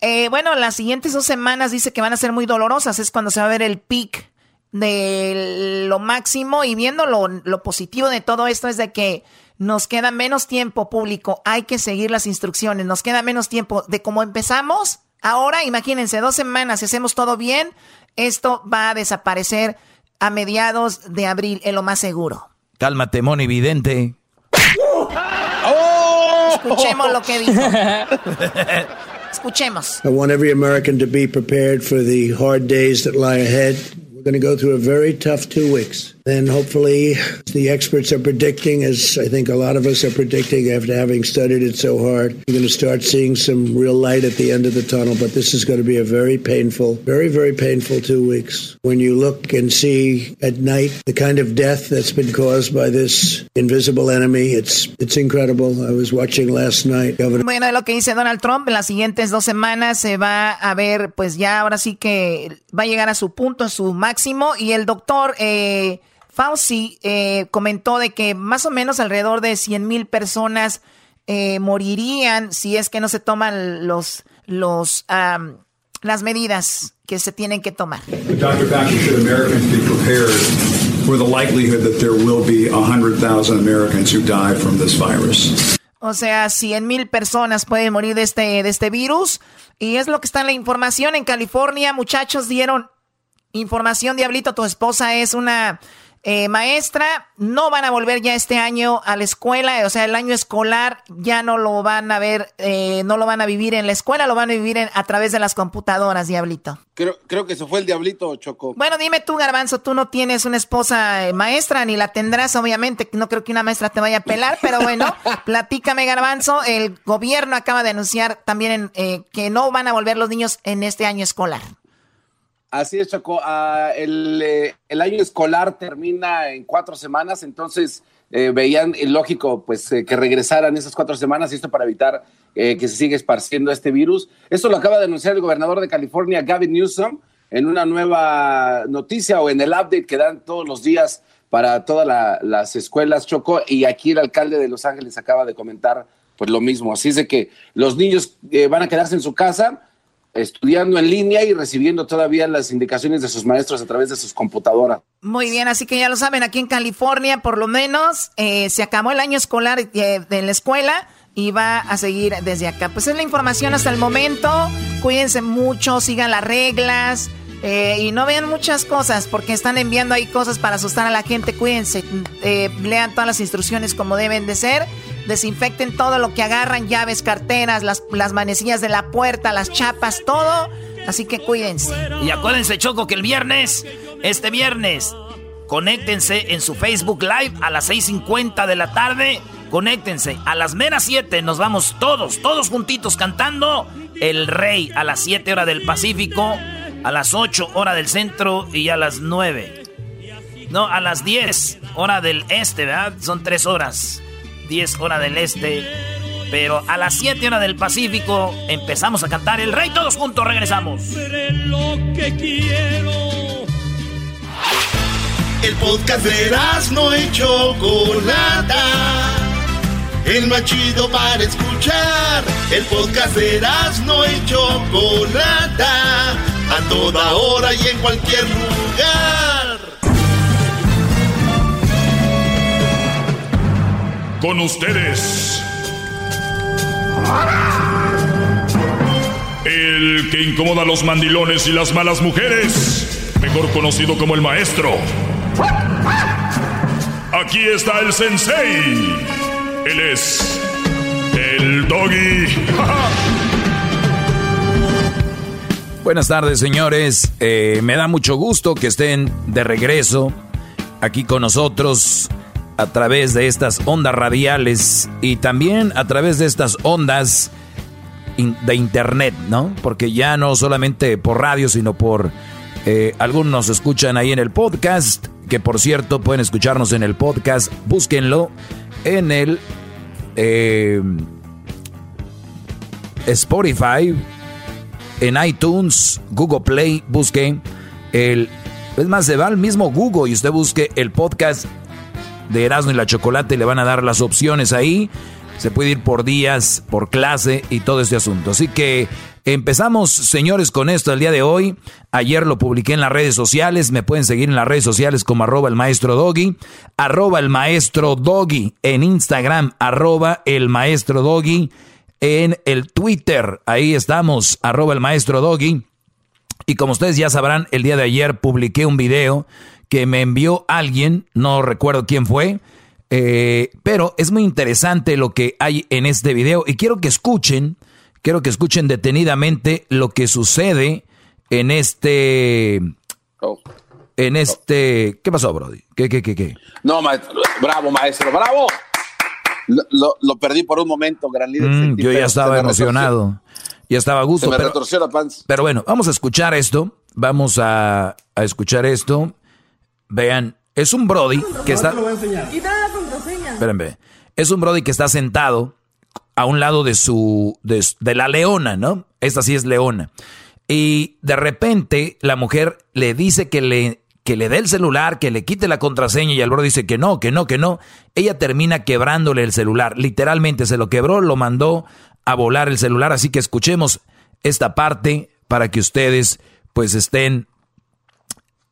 S4: Eh, bueno, las siguientes dos semanas dice que van a ser muy dolorosas, es cuando se va a ver el peak de lo máximo y viendo lo, positivo de todo esto es de que nos queda menos tiempo público, hay que seguir las instrucciones, nos queda menos tiempo de cómo empezamos. Ahora, imagínense, dos semanas, si hacemos todo bien, esto va a desaparecer a mediados de abril, en lo más seguro.
S8: Cálmate, Moni Vidente.
S4: Escuchemos lo que dijo. [LAUGHS] Escuchemos.
S25: I want every American to be prepared for the hard days that lie ahead. We're going to go through a very tough two weeks. Then hopefully the experts are predicting, as I think a lot of us are predicting after having studied it so hard, you're going to start seeing some real light at the end of the tunnel. But this is going to be a very painful, very, very painful two weeks. When you look and see at night the kind of death that's been caused by this invisible enemy, it's it's incredible. I was watching last night. Governor
S4: bueno, lo que dice Donald Trump, en las siguientes dos semanas se va a ver, pues ya ahora sí que va a llegar a su punto, a su máximo. Y el doctor eh, Fauci eh, comentó de que más o menos alrededor de 100 mil personas eh, morirían si es que no se toman los, los, um, las medidas que se tienen que tomar.
S26: Dr. Fauci, should Americans be prepared for the likelihood that there will be 100,000 Americans who die from this virus?
S4: O sea, 100 mil personas pueden morir de este, de este virus. Y es lo que está en la información. En California, muchachos dieron información, Diablito, tu esposa es una eh, maestra, no van a volver ya este año a la escuela, o sea, el año escolar ya no lo van a ver, eh, no lo van a vivir en la escuela, lo van a vivir a través de las computadoras, Diablito.
S5: Creo, creo que se fue el Diablito, Choco.
S4: Bueno, dime tú, Garbanzo, tú no tienes una esposa eh, maestra, ni la tendrás, obviamente, no creo que una maestra te vaya a pelar, pero bueno, [LAUGHS] platícame, Garbanzo, el gobierno acaba de anunciar también que no van a volver los niños en este año escolar.
S5: Así es, Choco. Ah, eh, el, año escolar termina en cuatro semanas, entonces eh, veían lógico pues, eh, que regresaran esas cuatro semanas y esto para evitar que se siga esparciendo este virus. Esto lo acaba de anunciar el gobernador de California, Gavin Newsom, en una nueva noticia o en el update que dan todos los días para todas las escuelas, Choco. Y aquí el alcalde de Los Ángeles acaba de comentar pues lo mismo. Así es de que los niños van a quedarse en su casa estudiando en línea y recibiendo todavía las indicaciones de sus maestros a través de sus computadoras.
S4: Muy bien, así que ya lo saben, aquí en California por lo menos eh, se acabó el año escolar eh, de la escuela y va a seguir desde acá. Pues es la información hasta el momento. Cuídense mucho, sigan las reglas. Eh, y no vean muchas cosas porque están enviando ahí cosas para asustar a la gente. Cuídense, lean todas las instrucciones como deben de ser desinfecten todo lo que agarran, llaves, carteras, las, las manecillas de la puerta, las chapas, todo. Así que cuídense.
S3: Y acuérdense, Choco, que el viernes, este viernes, Conéctense en su Facebook Live a las 6.50 de la tarde. Conéctense. A las meras 7 nos vamos todos, todos juntitos cantando El Rey a las 7 horas del Pacífico, a las 8 hora del centro y a las 9. No, a las 10 hora del este, ¿verdad? Son 3 horas. 10 hora del este. Pero a las 7 horas del Pacífico empezamos a cantar El Rey. Todos juntos regresamos.
S1: Lo que quiero. El podcast de no hecho Chocolata. El más chido para escuchar. El podcast de no hecho Chocolata. A toda hora y en cualquier lugar.
S19: Con ustedes. El que incomoda a los mandilones y las malas mujeres. Mejor conocido como el maestro. Aquí está el sensei. Él es el doggy. [LAUGHS]
S8: Buenas tardes, señores. Eh, me da mucho gusto que estén de regreso aquí con nosotros a través de estas ondas radiales y también a través de estas ondas de internet, ¿no? Porque ya no solamente por radio, sino por eh, algunos escuchan ahí en el podcast, que por cierto pueden escucharnos en el podcast, búsquenlo en el eh, Spotify, en iTunes, Google Play, busquen el... Es más, se va al mismo Google y usted busque el podcast de Erasmo y la Chocolate le van a dar las opciones ahí. Se puede ir por días, por clase y todo este asunto. Así que empezamos, señores, con esto el día de hoy. Ayer lo publiqué en las redes sociales. Me pueden seguir en las redes sociales como arroba el maestro doggy, arroba el maestro doggy en Instagram, arroba el maestro doggy en el Twitter. Ahí estamos, arroba el maestro doggy. Y como ustedes ya sabrán, el día de ayer publiqué un video que me envió alguien, no recuerdo quién fue, eh, pero es muy interesante lo que hay en este video y quiero que escuchen, quiero que escuchen detenidamente lo que sucede en este...
S5: Oh.
S8: En este... ¿Qué pasó, Brody? ¿Qué, qué, qué, qué?
S5: No, maestro, bravo, maestro, bravo. Lo, perdí por un momento, gran líder.
S8: Mm, yo ya estaba emocionado. Ya estaba a gusto.
S5: Se me
S8: pero,
S5: retorció la panza.
S8: Pero bueno, vamos a escuchar esto. Vamos a, a escuchar esto. Vean, es un Brody que está.
S27: Te lo voy a enseñar. Quítale la contraseña.
S8: Espérenme. Es un Brody que está sentado a un lado de su. de, de la leona, ¿no? Esta sí es leona. Y de repente la mujer le dice que le, que le dé el celular, que le quite la contraseña y el bro dice que no, que no, que no. Ella termina quebrándole el celular. Literalmente se lo quebró, lo mandó a volar el celular. Así que escuchemos esta parte para que ustedes pues estén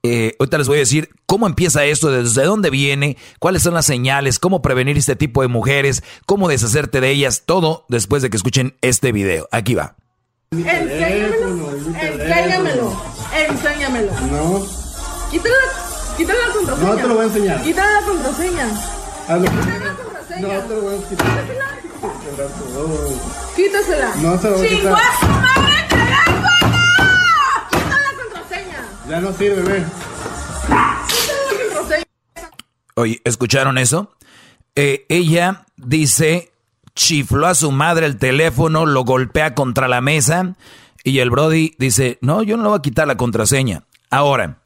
S8: eh, ahorita les voy a decir cómo empieza esto, desde dónde viene, cuáles son las señales, cómo prevenir este tipo de mujeres, cómo deshacerte de ellas, todo después de que escuchen este video. Aquí va.
S27: Enséñamelo, enséñamelo, enséñamelo.
S26: No.
S27: Quítale, quítale la contraseña.
S26: No te lo voy a enseñar.
S27: Quítale la contraseña.
S26: Hazlo.
S27: Quítale la contraseña.
S26: No te lo voy a quitar.
S27: Quítasela.
S26: No se lo voy a
S27: ¡Chingó
S26: quitar.
S27: a su madre el
S26: Ya no sirve, ve.
S8: Oye, ¿escucharon eso? Eh, ella dice, chifló a su madre el teléfono, lo golpea contra la mesa y el Brody dice, no, yo no le voy a quitar la contraseña. Ahora,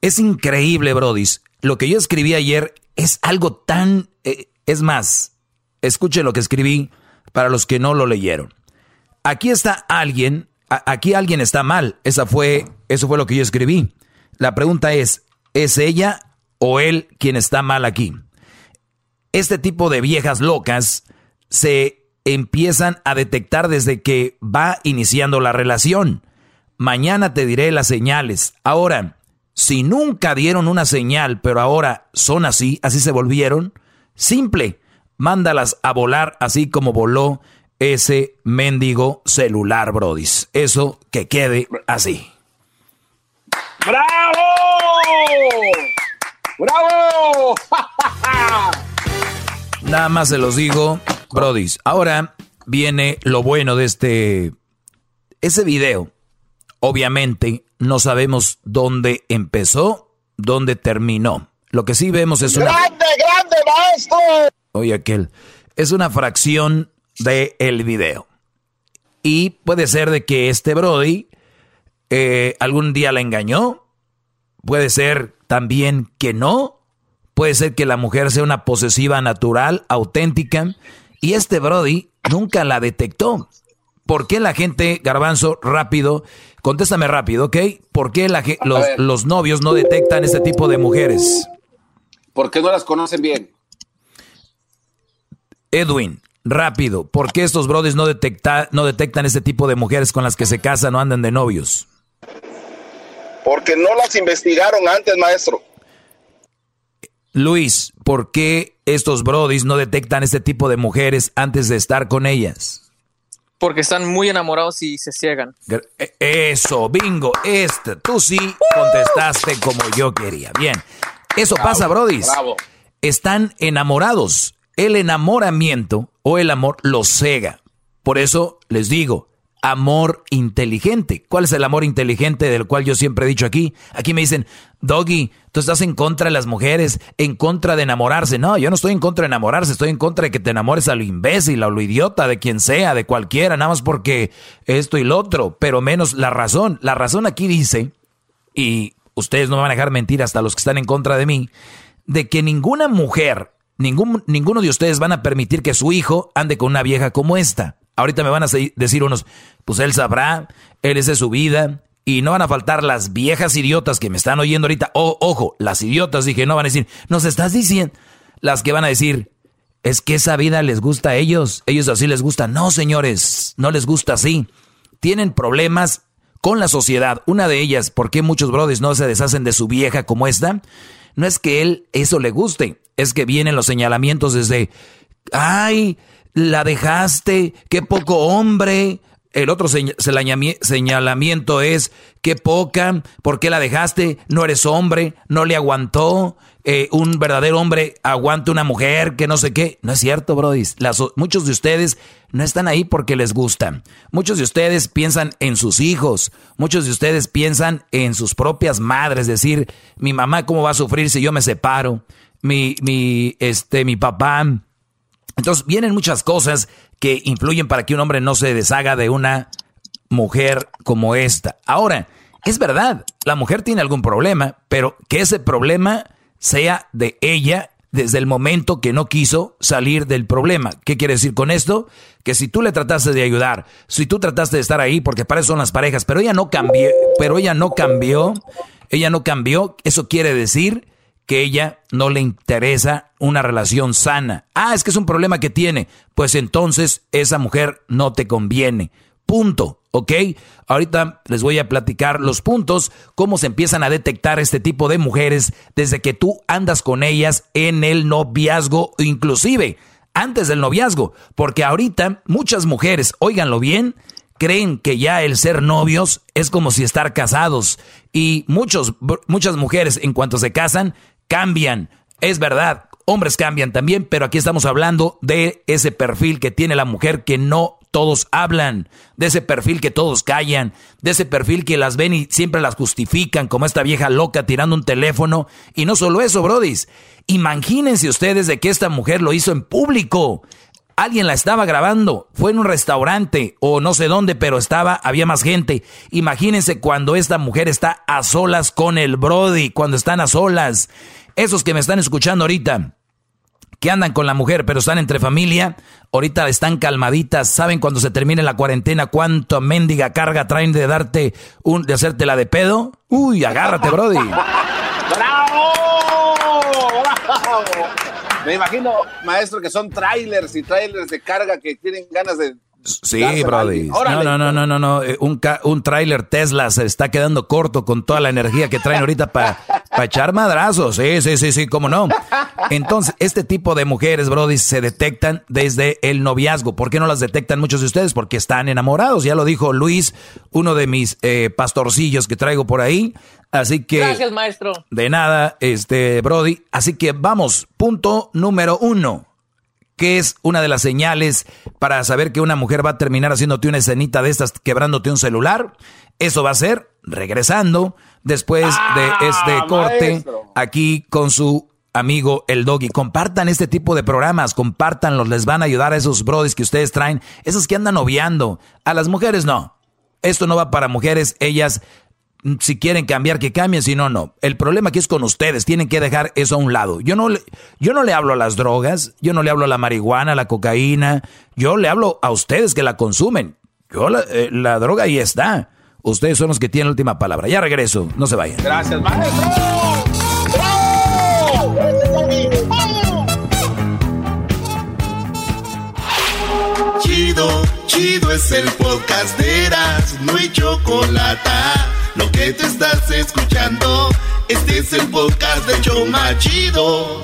S8: es increíble, Brody. Lo que yo escribí ayer es algo tan... eh, es más, escuchen lo que escribí para los que no lo leyeron. Aquí está alguien, aquí alguien está mal. Esa fue, eso fue lo que yo escribí. La pregunta es, ¿es ella o él quien está mal aquí? Este tipo de viejas locas se empiezan a detectar desde que va iniciando la relación. Mañana te diré las señales. Ahora, si nunca dieron una señal, pero ahora son así, así se volvieron, simple, mándalas a volar así como voló ese mendigo celular, brodis. Eso que quede así.
S5: ¡Bravo! ¡Bravo! [LAUGHS]
S8: Nada más se los digo, brodis. Ahora viene lo bueno de este... Ese video, obviamente, no sabemos dónde empezó, dónde terminó. Lo que sí vemos es una...
S20: ¡Grande, grande, maestro!
S8: Oye, aquel. Es una fracción del el video. Y puede ser de que este Brody eh, algún día la engañó. Puede ser también que no. Puede ser que la mujer sea una posesiva natural, auténtica. Y este Brody nunca la detectó. ¿Por qué la gente, garbanzo, rápido, contéstame rápido, ¿ok? ¿Por qué la, los, los novios no detectan este tipo de mujeres?
S5: Porque no las conocen bien.
S8: Edwin, rápido, ¿por qué estos brothers no, detecta, no detectan este tipo de mujeres con las que se casan o andan de novios?
S20: Porque no las investigaron antes, maestro.
S8: Luis, ¿por qué estos brodis no detectan este tipo de mujeres antes de estar con ellas?
S28: Porque están muy enamorados y se ciegan.
S8: E, eso, bingo, este, tú sí contestaste como yo quería. Bien, eso pasa, brodis. Bravo. Están enamorados. El enamoramiento o el amor los cega. Por eso les digo, amor inteligente. ¿Cuál es el amor inteligente del cual yo siempre he dicho aquí? Aquí me dicen, Doggy, tú estás en contra de las mujeres, en contra de enamorarse. No, yo no estoy en contra de enamorarse, estoy en contra de que te enamores a lo imbécil, a lo idiota, de quien sea, de cualquiera, nada más porque esto y lo otro, pero menos la razón. La razón aquí dice, y ustedes no van a dejar mentir hasta los que están en contra de mí, de que ninguna mujer, ningún, ninguno de ustedes van a permitir que su hijo ande con una vieja como esta. Ahorita me van a decir unos, pues él sabrá, él es de su vida, y no van a faltar las viejas idiotas que me están oyendo ahorita. ojo, las idiotas, dije, no van a decir, nos estás diciendo. Las que van a decir, es que esa vida les gusta a ellos, ellos así les gusta. No, señores, no les gusta así. Tienen problemas con la sociedad. Una de ellas, ¿por qué muchos brothers no se deshacen de su vieja como esta? No es que él eso le guste, es que vienen los señalamientos desde, ay, la dejaste, qué poco hombre. El otro señalamiento es, qué poca, ¿por qué la dejaste? No eres hombre, no le aguantó. Eh, un verdadero hombre aguanta una mujer que no sé qué. No es cierto, Brody. muchos de ustedes no están ahí porque les gustan. Muchos de ustedes piensan en sus hijos. Muchos de ustedes piensan en sus propias madres. Decir, mi mamá, ¿cómo va a sufrir si yo me separo? Mi, mi, este, mi papá entonces vienen muchas cosas que influyen para que un hombre no se deshaga de una mujer como esta. Ahora, es verdad, la mujer tiene algún problema, pero que ese problema sea de ella desde el momento que no quiso salir del problema. ¿Qué quiere decir con esto? Que si tú le trataste de ayudar, si tú trataste de estar ahí, porque para son las parejas, pero ella no cambió, pero ella no cambió, ella no cambió, eso quiere decir que ella no le interesa una relación sana. Ah, es que es un problema que tiene. Pues entonces esa mujer no te conviene. Punto. ¿Ok? Ahorita les voy a platicar los puntos, cómo se empiezan a detectar este tipo de mujeres desde que tú andas con ellas en el noviazgo, inclusive antes del noviazgo. Porque ahorita muchas mujeres, óiganlo bien, creen que ya el ser novios es como si estar casados. Y muchos, muchas mujeres en cuanto se casan cambian. Es verdad, hombres cambian también, pero aquí estamos hablando de ese perfil que tiene la mujer que no todos hablan, de ese perfil que todos callan, de ese perfil que las ven y siempre las justifican, como esta vieja loca tirando un teléfono. Y no solo eso, brodis. Imagínense ustedes de que esta mujer lo hizo en público. Alguien la estaba grabando, fue en un restaurante o no sé dónde, pero estaba, había más gente. Imagínense cuando esta mujer está a solas con el Brody, cuando están a solas. Esos que me están escuchando ahorita, que andan con la mujer, pero están entre familia, ahorita están calmaditas, saben cuando se termine la cuarentena cuánto mendiga carga traen de darte un, de hacerte la de pedo. Uy, agárrate, Brody. [LAUGHS]
S5: ¡Bravo! ¡Bravo! Me imagino, maestro, que son trailers y trailers de carga que tienen ganas de
S8: Sí, Brody. No, no, no, no, no, no. Eh, un, un tráiler Tesla se está quedando corto con toda la energía que traen ahorita para echar madrazos. Sí, sí, sí, sí, cómo no. Entonces, este tipo de mujeres, Brody, se detectan desde el noviazgo. ¿Por qué no las detectan muchos de ustedes? Porque están enamorados. Ya lo dijo Luis, uno de mis eh, pastorcillos que traigo por ahí. Así que.
S28: Gracias, maestro.
S8: De nada, este, Brody. Así que vamos, punto número uno ¿Qué es una de las señales para saber que una mujer va a terminar haciéndote una escenita de estas quebrándote un celular? Eso va a ser regresando después de ah, este corte aquí con su amigo el doggy. Compartan este tipo de programas, compártanlos, les van a ayudar a esos brodis que ustedes traen, esos que andan noviando. A las mujeres no. Esto no va para mujeres, ellas si quieren cambiar, que cambien, si no, no. El problema aquí es con ustedes, tienen que dejar eso a un lado. Yo no, le, yo no le hablo a las drogas, yo no le hablo a la marihuana, a la cocaína, yo le hablo a ustedes que la consumen. Yo la, eh, la droga ahí está. Ustedes son los que tienen la última palabra. Ya regreso, no se vayan.
S5: Gracias, maestro.
S1: Chido, chido es el podcast de Eras, no hay chocolate. Lo que te estás escuchando, este es el podcast de Choma Chido.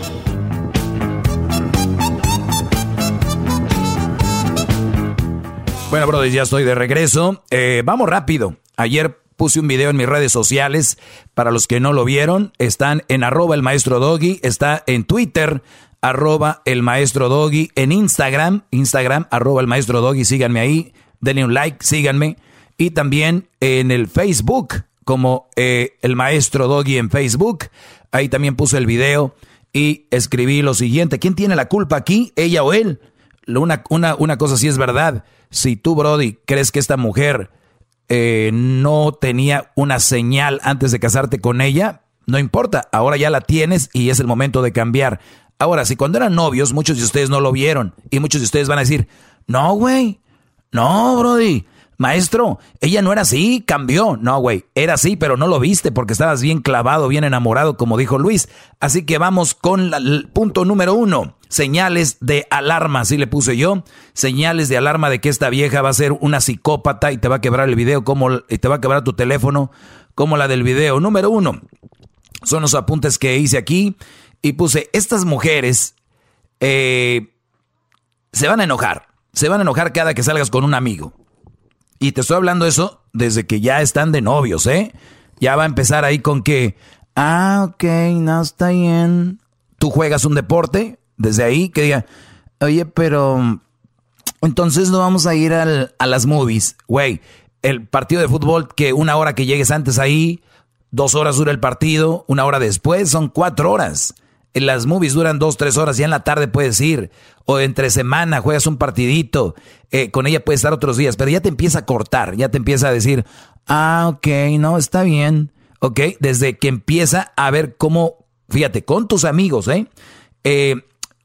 S8: Bueno, brothers, ya estoy de regreso. Eh, vamos rápido. Ayer puse un video en mis redes sociales. Para los que no lo vieron, están en arroba el maestro doggy, está en Twitter, arroba el maestro doggy, en Instagram, Instagram, arroba el maestro doggy, síganme ahí, denle un like, síganme. Y también en el Facebook, como eh, el maestro doggy en Facebook. Ahí también puse el video y escribí lo siguiente. ¿Quién tiene la culpa aquí? ¿Ella o él? Una, una, una cosa sí es verdad. Si tú, Brody, crees que esta mujer eh, no tenía una señal antes de casarte con ella, no importa, ahora ya la tienes y es el momento de cambiar. Ahora, si cuando eran novios, muchos de ustedes no lo vieron y muchos de ustedes van a decir, no, güey, no, Brody, maestro, ella no era así, cambió. No, güey, era así, pero no lo viste porque estabas bien clavado, bien enamorado, como dijo Luis. Así que vamos con el punto número uno señales de alarma, así le puse yo, señales de alarma de que esta vieja va a ser una psicópata y te va a quebrar el video, como, y te va a quebrar tu teléfono, como la del video. Número uno, son los apuntes que hice aquí y puse, estas mujeres eh, se van a enojar, se van a enojar cada que salgas con un amigo. Y te estoy hablando eso desde que ya están de novios, ¿eh? Ya va a empezar ahí con que, ah, ok, no está bien. Tú juegas un deporte, desde ahí que diga, oye, pero entonces no vamos a ir al, a las movies. Güey, el partido de fútbol que una hora que llegues antes ahí, dos horas dura el partido, una hora después son cuatro horas. Las movies duran dos, tres horas, ya en la tarde puedes ir. O entre semana juegas un partidito, eh, con ella puedes estar otros días, pero ya te empieza a cortar, ya te empieza a decir, ah, ok, no, está bien. Ok, desde que empieza a ver cómo, fíjate, con tus amigos, ¿eh? eh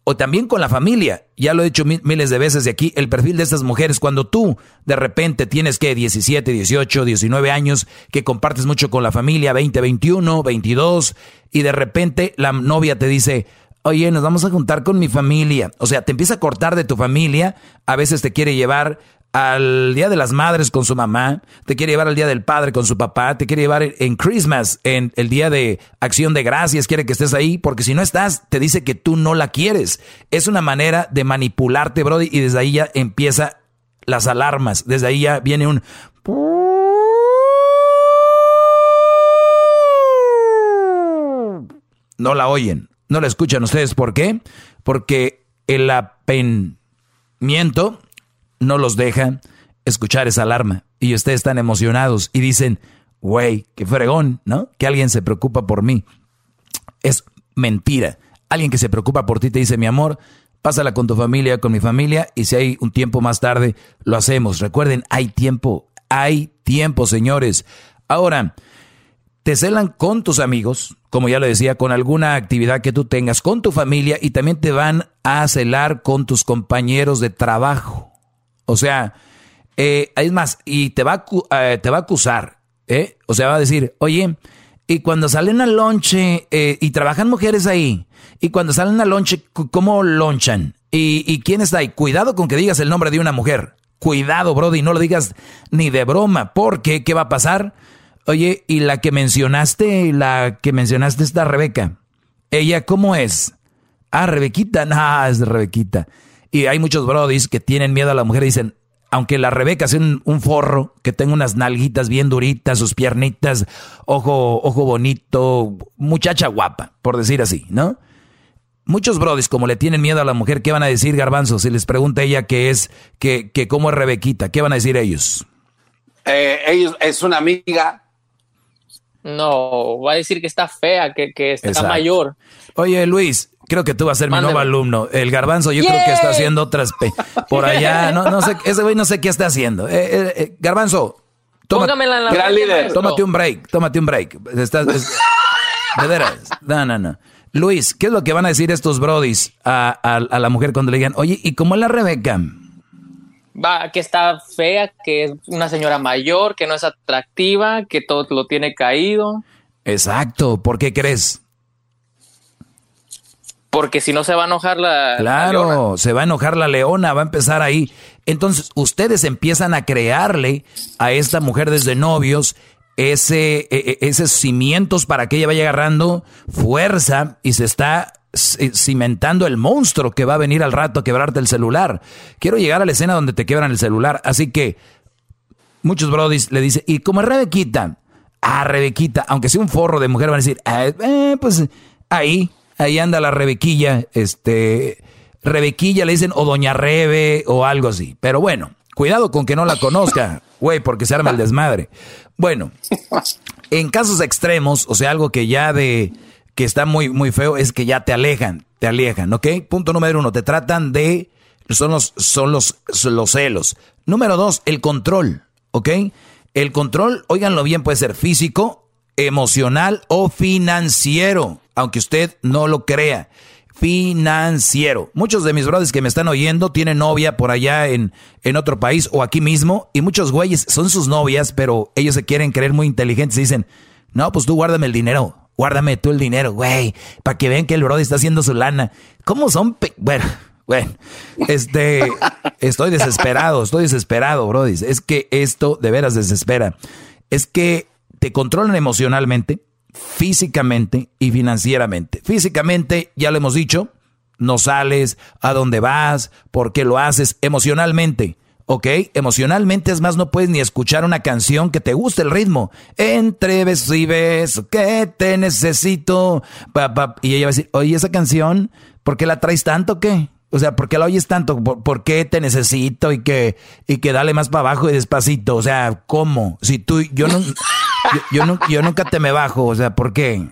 S8: o también con la familia. Ya lo he dicho miles de veces de aquí, el perfil de estas mujeres, cuando tú de repente tienes que 17, 18, 19 años, que compartes mucho con la familia, 20, 21, 22, y de repente la novia te dice, oye, nos vamos a juntar con mi familia. O sea, te empieza a cortar de tu familia, a veces te quiere llevar al Día de las Madres con su mamá, te quiere llevar al Día del Padre con su papá, te quiere llevar en Christmas, en el Día de Acción de Gracias, quiere que estés ahí, porque si no estás, te dice que tú no la quieres. Es una manera de manipularte, Brody, y desde ahí ya empieza las alarmas, desde ahí ya viene un... No la oyen, no la escuchan ustedes, ¿por qué? Porque el apenmiento no los deja escuchar esa alarma. Y ustedes están emocionados y dicen, güey, qué fregón, ¿no? Que alguien se preocupa por mí. Es mentira. Alguien que se preocupa por ti te dice, mi amor, pásala con tu familia, con mi familia, y si hay un tiempo más tarde, lo hacemos. Recuerden, hay tiempo, hay tiempo, señores. Ahora, te celan con tus amigos, como ya lo decía, con alguna actividad que tú tengas, con tu familia, y también te van a celar con tus compañeros de trabajo. O sea, eh, es más, y te va, a, eh, te va a acusar, ¿eh? O sea, va a decir, oye, y cuando salen al lonche, eh, y trabajan mujeres ahí, y cuando salen al lonche, ¿cómo lonchan? ¿Y, ¿Y quién está ahí? Cuidado con que digas el nombre de una mujer. Cuidado, Brody, no lo digas ni de broma, porque ¿qué va a pasar? Oye, y la que mencionaste, la que mencionaste está Rebeca. ¿Ella cómo es? Ah, Rebequita, no, es Rebequita. Y hay muchos brodis que tienen miedo a la mujer y dicen, aunque la Rebeca sea un, forro, que tenga unas nalguitas bien duritas, sus piernitas, ojo, ojo bonito, muchacha guapa, por decir así, ¿no? Muchos brodis, como le tienen miedo a la mujer, ¿qué van a decir, Garbanzo? Si les pregunta ella qué es, que, que cómo es Rebequita, ¿qué van a decir ellos?
S5: Eh, ellos es una amiga.
S28: No, va a decir que está fea, que, que está mayor.
S8: Oye, Luis, creo que tú vas a ser mi nuevo alumno. El garbanzo yo creo que está haciendo otras por allá. No, no sé, ese güey no sé qué está haciendo. Eh, eh, eh, garbanzo, tómate,
S28: la
S5: gran líder.
S8: tómate un break, tómate un break. Estás, de veras, no, no, no. Luis, ¿qué es lo que van a decir estos brodis a, a la mujer cuando le digan, oye, ¿y cómo es la Rebeca?
S28: Va, que está fea, que es una señora mayor, que no es atractiva, que todo lo tiene caído.
S8: Exacto, ¿por qué crees?
S28: Porque si no se va a enojar la.
S8: Claro, se va a enojar la leona, va a empezar ahí. Entonces, ustedes empiezan a crearle a esta mujer desde novios ese, e, e, esos cimientos para que ella vaya agarrando fuerza y se está cimentando el monstruo que va a venir al rato a quebrarte el celular. Quiero llegar a la escena donde te quebran el celular. Así que muchos brodis le dicen, ¿y como Rebequita? Ah, Rebequita, aunque sea un forro de mujer, van a decir, ah, eh, pues ahí, ahí anda la Rebequilla, este, Rebequilla le dicen o Doña Rebe o algo así. Pero bueno, cuidado con que no la conozca, [LAUGHS] güey, porque se arma el desmadre. Bueno, en casos extremos, o sea, algo que ya de que está muy, muy feo es que ya te alejan, te alejan, ¿ok? Punto número uno, te tratan de, son los, son los, los celos. Número dos, el control, ¿ok? El control, óiganlo bien, puede ser físico, emocional o financiero, aunque usted no lo crea. Financiero. Muchos de mis brothers que me están oyendo tienen novia por allá en, en otro país o aquí mismo y muchos güeyes son sus novias, pero ellos se quieren creer muy inteligentes y dicen, no, pues tú guárdame el dinero guárdame tú el dinero, güey, para que vean que el Brody está haciendo su lana. ¿Cómo son? bueno, bueno, este, estoy desesperado, estoy desesperado, Brody. Es que esto de veras desespera. Es que te controlan emocionalmente, físicamente y financieramente. Físicamente, ya lo hemos dicho, no sales, a dónde vas, por qué lo haces, emocionalmente ¿ok? Emocionalmente es más, no puedes ni escuchar una canción que te guste el ritmo. Entre besos y besos, que te necesito. Y ella va a decir, oye, esa canción, ¿por qué la traes tanto qué? O sea, ¿por qué la oyes tanto? ¿Por, qué te necesito y que, y que dale más para abajo y despacito? O sea, ¿cómo? Si tú, yo no, yo, yo, nunca te me bajo, o sea, ¿por qué?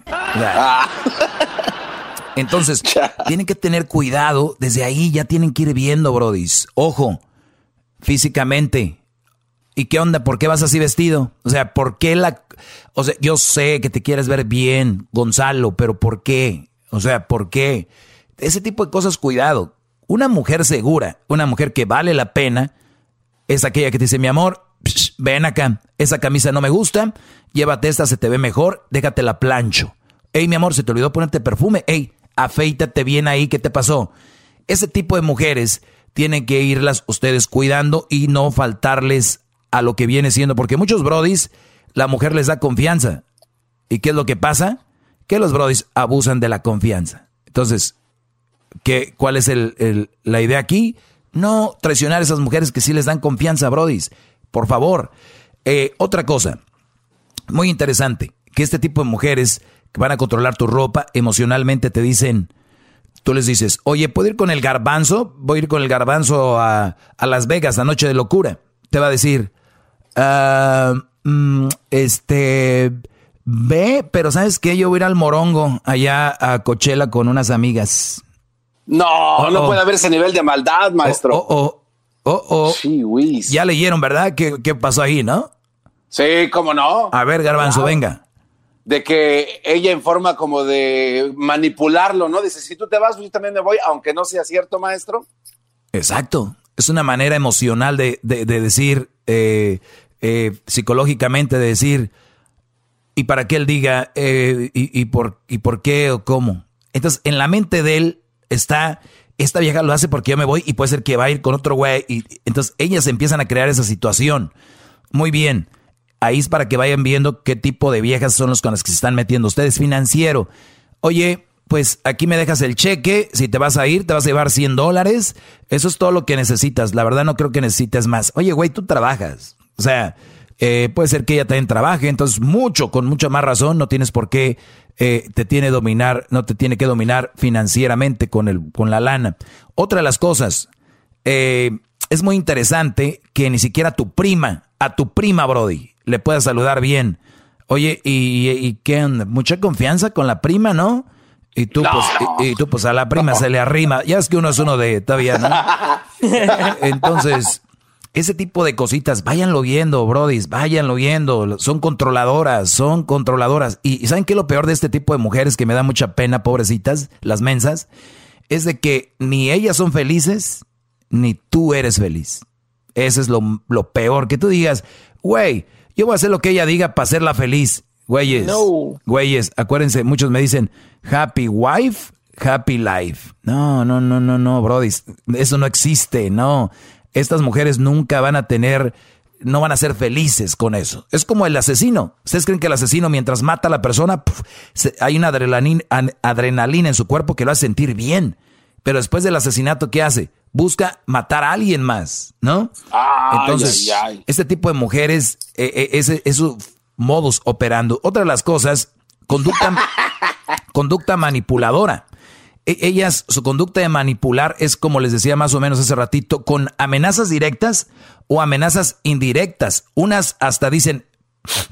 S8: entonces, tienen que tener cuidado, desde ahí ya tienen que ir viendo, brodis. Ojo, físicamente. ¿Y qué onda? ¿Por qué vas así vestido? O sea, ¿por qué la... O sea, yo sé que te quieres ver bien, Gonzalo, pero ¿por qué? O sea, ¿por qué? Ese tipo de cosas, cuidado. Una mujer segura, una mujer que vale la pena, es aquella que te dice, mi amor, ven acá, esa camisa no me gusta, llévate esta, se te ve mejor, déjate la plancho. Ey, mi amor, se te olvidó ponerte perfume. Ey, afeítate bien ahí, ¿qué te pasó? Ese tipo de mujeres tienen que irlas ustedes cuidando y no faltarles a lo que viene siendo, porque muchos brodis, la mujer les da confianza. ¿Y qué es lo que pasa? Que los brodis abusan de la confianza. Entonces, ¿qué, ¿cuál es el, la idea aquí? No traicionar a esas mujeres que sí les dan confianza, brodis. Por favor. Eh, otra cosa, muy interesante, que este tipo de mujeres que van a controlar tu ropa emocionalmente te dicen, tú les dices, oye, ¿puedo ir con el garbanzo? Voy a ir con el garbanzo a, Las Vegas, la noche de locura. Te va a decir, ah, mm, este, ve, pero ¿sabes qué? Yo voy a ir al Morongo, allá a Coachella con unas amigas.
S5: No, oh, no oh. puede haber ese nivel de maldad, maestro.
S8: Oh, oh, oh. Sí, ya leyeron, ¿verdad? ¿Qué, ¿Qué, pasó ahí, no?
S5: Sí, cómo no.
S8: A ver, garbanzo, venga
S5: de que ella en forma como de manipularlo, ¿no? Dice, si tú te vas, yo también me voy, aunque no sea cierto, maestro.
S8: Exacto. Es una manera emocional de, decir, eh, eh, psicológicamente, de decir, y para que él diga, eh, y, por, y por qué o cómo. Entonces, en la mente de él está, esta vieja lo hace porque yo me voy y puede ser que va a ir con otro güey. Y, entonces, ellas empiezan a crear esa situación. Muy bien. Ahí es para que vayan viendo qué tipo de viejas son los con las que se están metiendo ustedes. Financiero. Oye, pues aquí me dejas el cheque. Si te vas a ir, te vas a llevar 100 dólares. Eso es todo lo que necesitas. La verdad no creo que necesites más. Oye, güey, tú trabajas. O sea, eh, puede ser que ella también trabaje. Entonces, mucho, con mucha más razón, no tienes por qué eh, te tiene dominar, no te tiene que dominar financieramente con, el, con la lana. Otra de las cosas, eh, es muy interesante que ni siquiera tu prima, a tu prima, Brody, le puedas saludar bien. Oye, ¿y, y qué? Mucha confianza con la prima, ¿no? Y tú, pues, y, tú, pues, a la prima se le arrima. Ya es que uno es uno de todavía, ¿no? [LAUGHS] Entonces, ese tipo de cositas, váyanlo viendo, brodis, váyanlo viendo. Son controladoras, son controladoras. Y, ¿saben qué es lo peor de este tipo de mujeres que me da mucha pena, pobrecitas, las mensas? Es de que ni ellas son felices, ni tú eres feliz. Eso es lo, lo peor. Que tú digas, güey, yo voy a hacer lo que ella diga para hacerla feliz. Güeyes, güeyes, acuérdense, muchos me dicen, happy wife, happy life. No, no, no, no, no, brody, eso no existe, no. Estas mujeres nunca van a tener, no van a ser felices con eso. Es como el asesino. ¿Ustedes creen que el asesino mientras mata a la persona, hay una adrenalina, adrenalina en su cuerpo que lo hace sentir bien? Pero después del asesinato, ¿qué hace? Busca matar a alguien más, ¿no? Entonces, este tipo de mujeres, eh, eh, es su modus operando. Otra de las cosas, conducta, [LAUGHS] conducta manipuladora. E, ellas, su conducta de manipular es como les decía más o menos hace ratito, con amenazas directas o amenazas indirectas. Unas hasta dicen,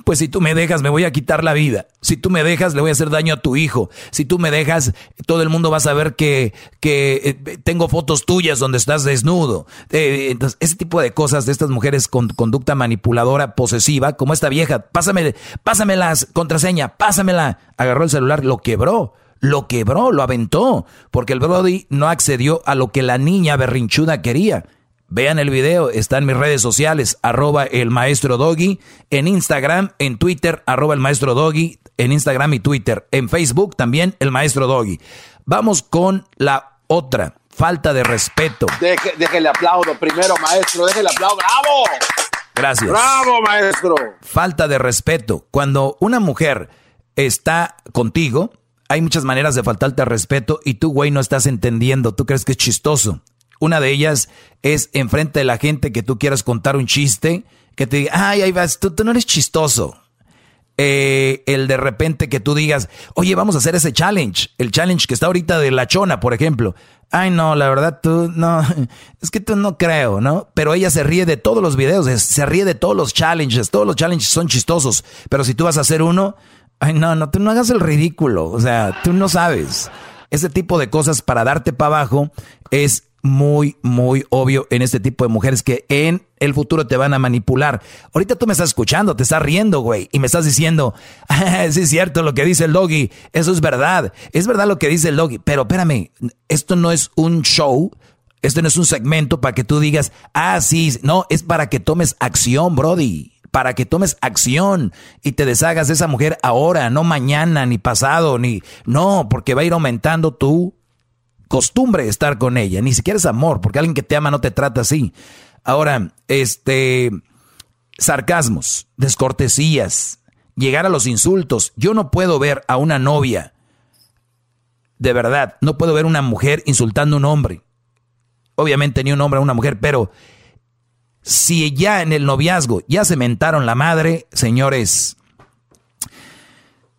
S8: pues si tú me dejas, me voy a quitar la vida. Si tú me dejas, le voy a hacer daño a tu hijo. Si tú me dejas, todo el mundo va a saber que, que eh, tengo fotos tuyas donde estás desnudo. Eh, entonces, ese tipo de cosas de estas mujeres con conducta manipuladora, posesiva, como esta vieja, pásame, pásame la contraseña, pásamela. Agarró el celular, lo quebró. Lo quebró, lo aventó, porque el Brody no accedió a lo que la niña berrinchuda quería. Vean el video, está en mis redes sociales, arroba el maestro Doggy, en Instagram, en Twitter, arroba el maestro Doggy, en Instagram y Twitter, en Facebook también el maestro Doggy. Vamos con la otra, falta de respeto.
S5: Deje, déjele aplaudo primero, maestro, déjele aplaudo, bravo.
S8: Gracias.
S5: Bravo, maestro.
S8: Falta de respeto. Cuando una mujer está contigo, hay muchas maneras de faltarte respeto y tú, güey, no estás entendiendo, tú crees que es chistoso. Una de ellas es enfrente de la gente que tú quieras contar un chiste, que te diga, ay, ahí vas, tú, no eres chistoso. Eh, el de repente que tú digas, oye, vamos a hacer ese challenge, el challenge que está ahorita de la chona, por ejemplo. Ay, no, la verdad, tú no, [LAUGHS] es que tú no creo, ¿no? Pero ella se ríe de todos los videos, se ríe de todos los challenges, todos los challenges son chistosos. Pero si tú vas a hacer uno, ay, no, no, tú no hagas el ridículo, o sea, tú no sabes. Ese tipo de cosas para darte para abajo es muy, muy obvio en este tipo de mujeres que en el futuro te van a manipular. Ahorita tú me estás escuchando, te estás riendo, güey, y me estás diciendo, [LAUGHS] sí es cierto lo que dice el doggy, eso es verdad, es verdad lo que dice el doggy, pero espérame, esto no es un show, esto no es un segmento para que tú digas, ah, sí, no, es para que tomes acción, Brody. Para que tomes acción y te deshagas de esa mujer ahora, no mañana, ni pasado, ni. No, porque va a ir aumentando tu costumbre estar con ella, ni siquiera es amor, porque alguien que te ama no te trata así. Ahora, este, sarcasmos, descortesías, llegar a los insultos. Yo no puedo ver a una novia, de verdad, no puedo ver una mujer insultando a un hombre. Obviamente ni un hombre a una mujer, pero si ya en el noviazgo ya se mentaron la madre, señores,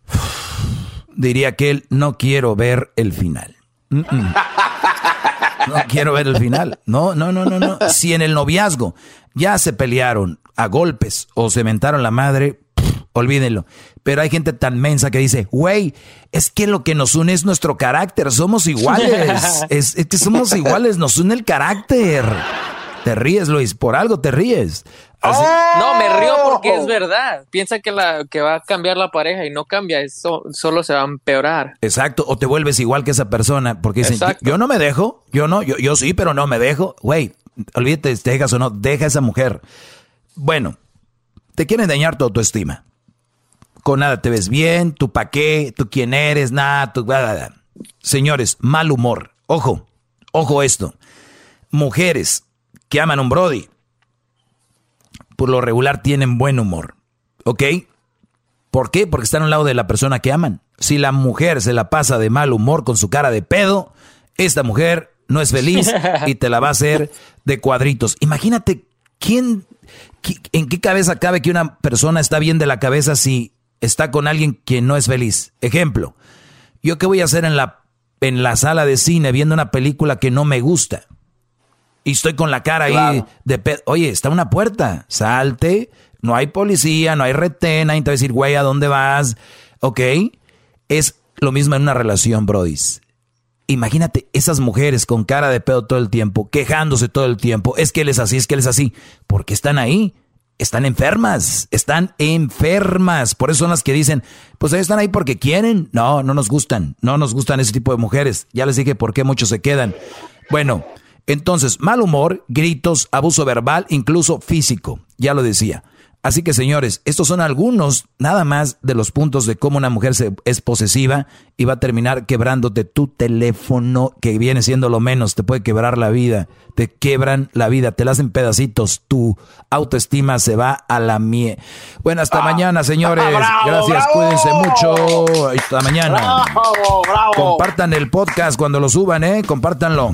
S8: [SIGHS] diría que él no quiero ver el final. No quiero ver el final. No, no, no, no, no. Si en el noviazgo ya se pelearon a golpes o se mentaron la madre, olvídenlo. Pero hay gente tan mensa que dice, güey, es que lo que nos une es nuestro carácter, somos iguales. [LAUGHS] es, es que somos iguales, nos une el carácter. Te ríes, Luis, por algo te ríes.
S28: No, me río porque es verdad. Piensa que, la, que va a cambiar la pareja y no cambia, eso solo se va a empeorar.
S8: Exacto, o te vuelves igual que esa persona porque dicen, yo, no me dejo, yo no, yo, yo sí, pero no me dejo. Güey, olvídate si te dejas o no, deja a esa mujer. Bueno, te quieren dañar tu autoestima. Con nada te ves bien, tú pa' qué, tú quién eres, nada, tú... Señores, mal humor. Ojo, ojo esto. Mujeres que aman a un Brody por lo regular tienen buen humor. ¿Ok? ¿Por qué? Porque están a un lado de la persona que aman. Si la mujer se la pasa de mal humor con su cara de pedo, esta mujer no es feliz y te la va a hacer de cuadritos. Imagínate quién, en qué cabeza cabe que una persona está bien de la cabeza si está con alguien que no es feliz. Ejemplo, yo qué voy a hacer en la, en la sala de cine viendo una película que no me gusta y estoy con la cara ahí de Oye, está una puerta. Salte, No hay policía, no hay retén, nadie te va a decir, güey, ¿a dónde vas? ¿Ok? Es lo mismo en una relación, brodis. Imagínate esas mujeres con cara de pedo todo el tiempo, quejándose todo el tiempo. Es que él es así, es que él es así. Porque están ahí. Están enfermas, están enfermas. Por eso son las que dicen, pues ellos están ahí porque quieren. No, no nos gustan, no nos gustan ese tipo de mujeres. Ya les dije por qué muchos se quedan. Bueno, entonces, mal humor, gritos, abuso verbal, incluso físico. Ya lo decía. Así que señores, estos son algunos nada más de los puntos de cómo una mujer se, es posesiva y va a terminar quebrándote tu teléfono, que viene siendo lo menos, te puede quebrar la vida, te quebran la vida, te la hacen pedacitos, tu autoestima se va a la mie. Bueno, hasta ah. mañana, señores. [LAUGHS] Gracias, cuídense mucho. Hasta mañana. Compartan el podcast cuando lo suban, ¿eh? Compártanlo.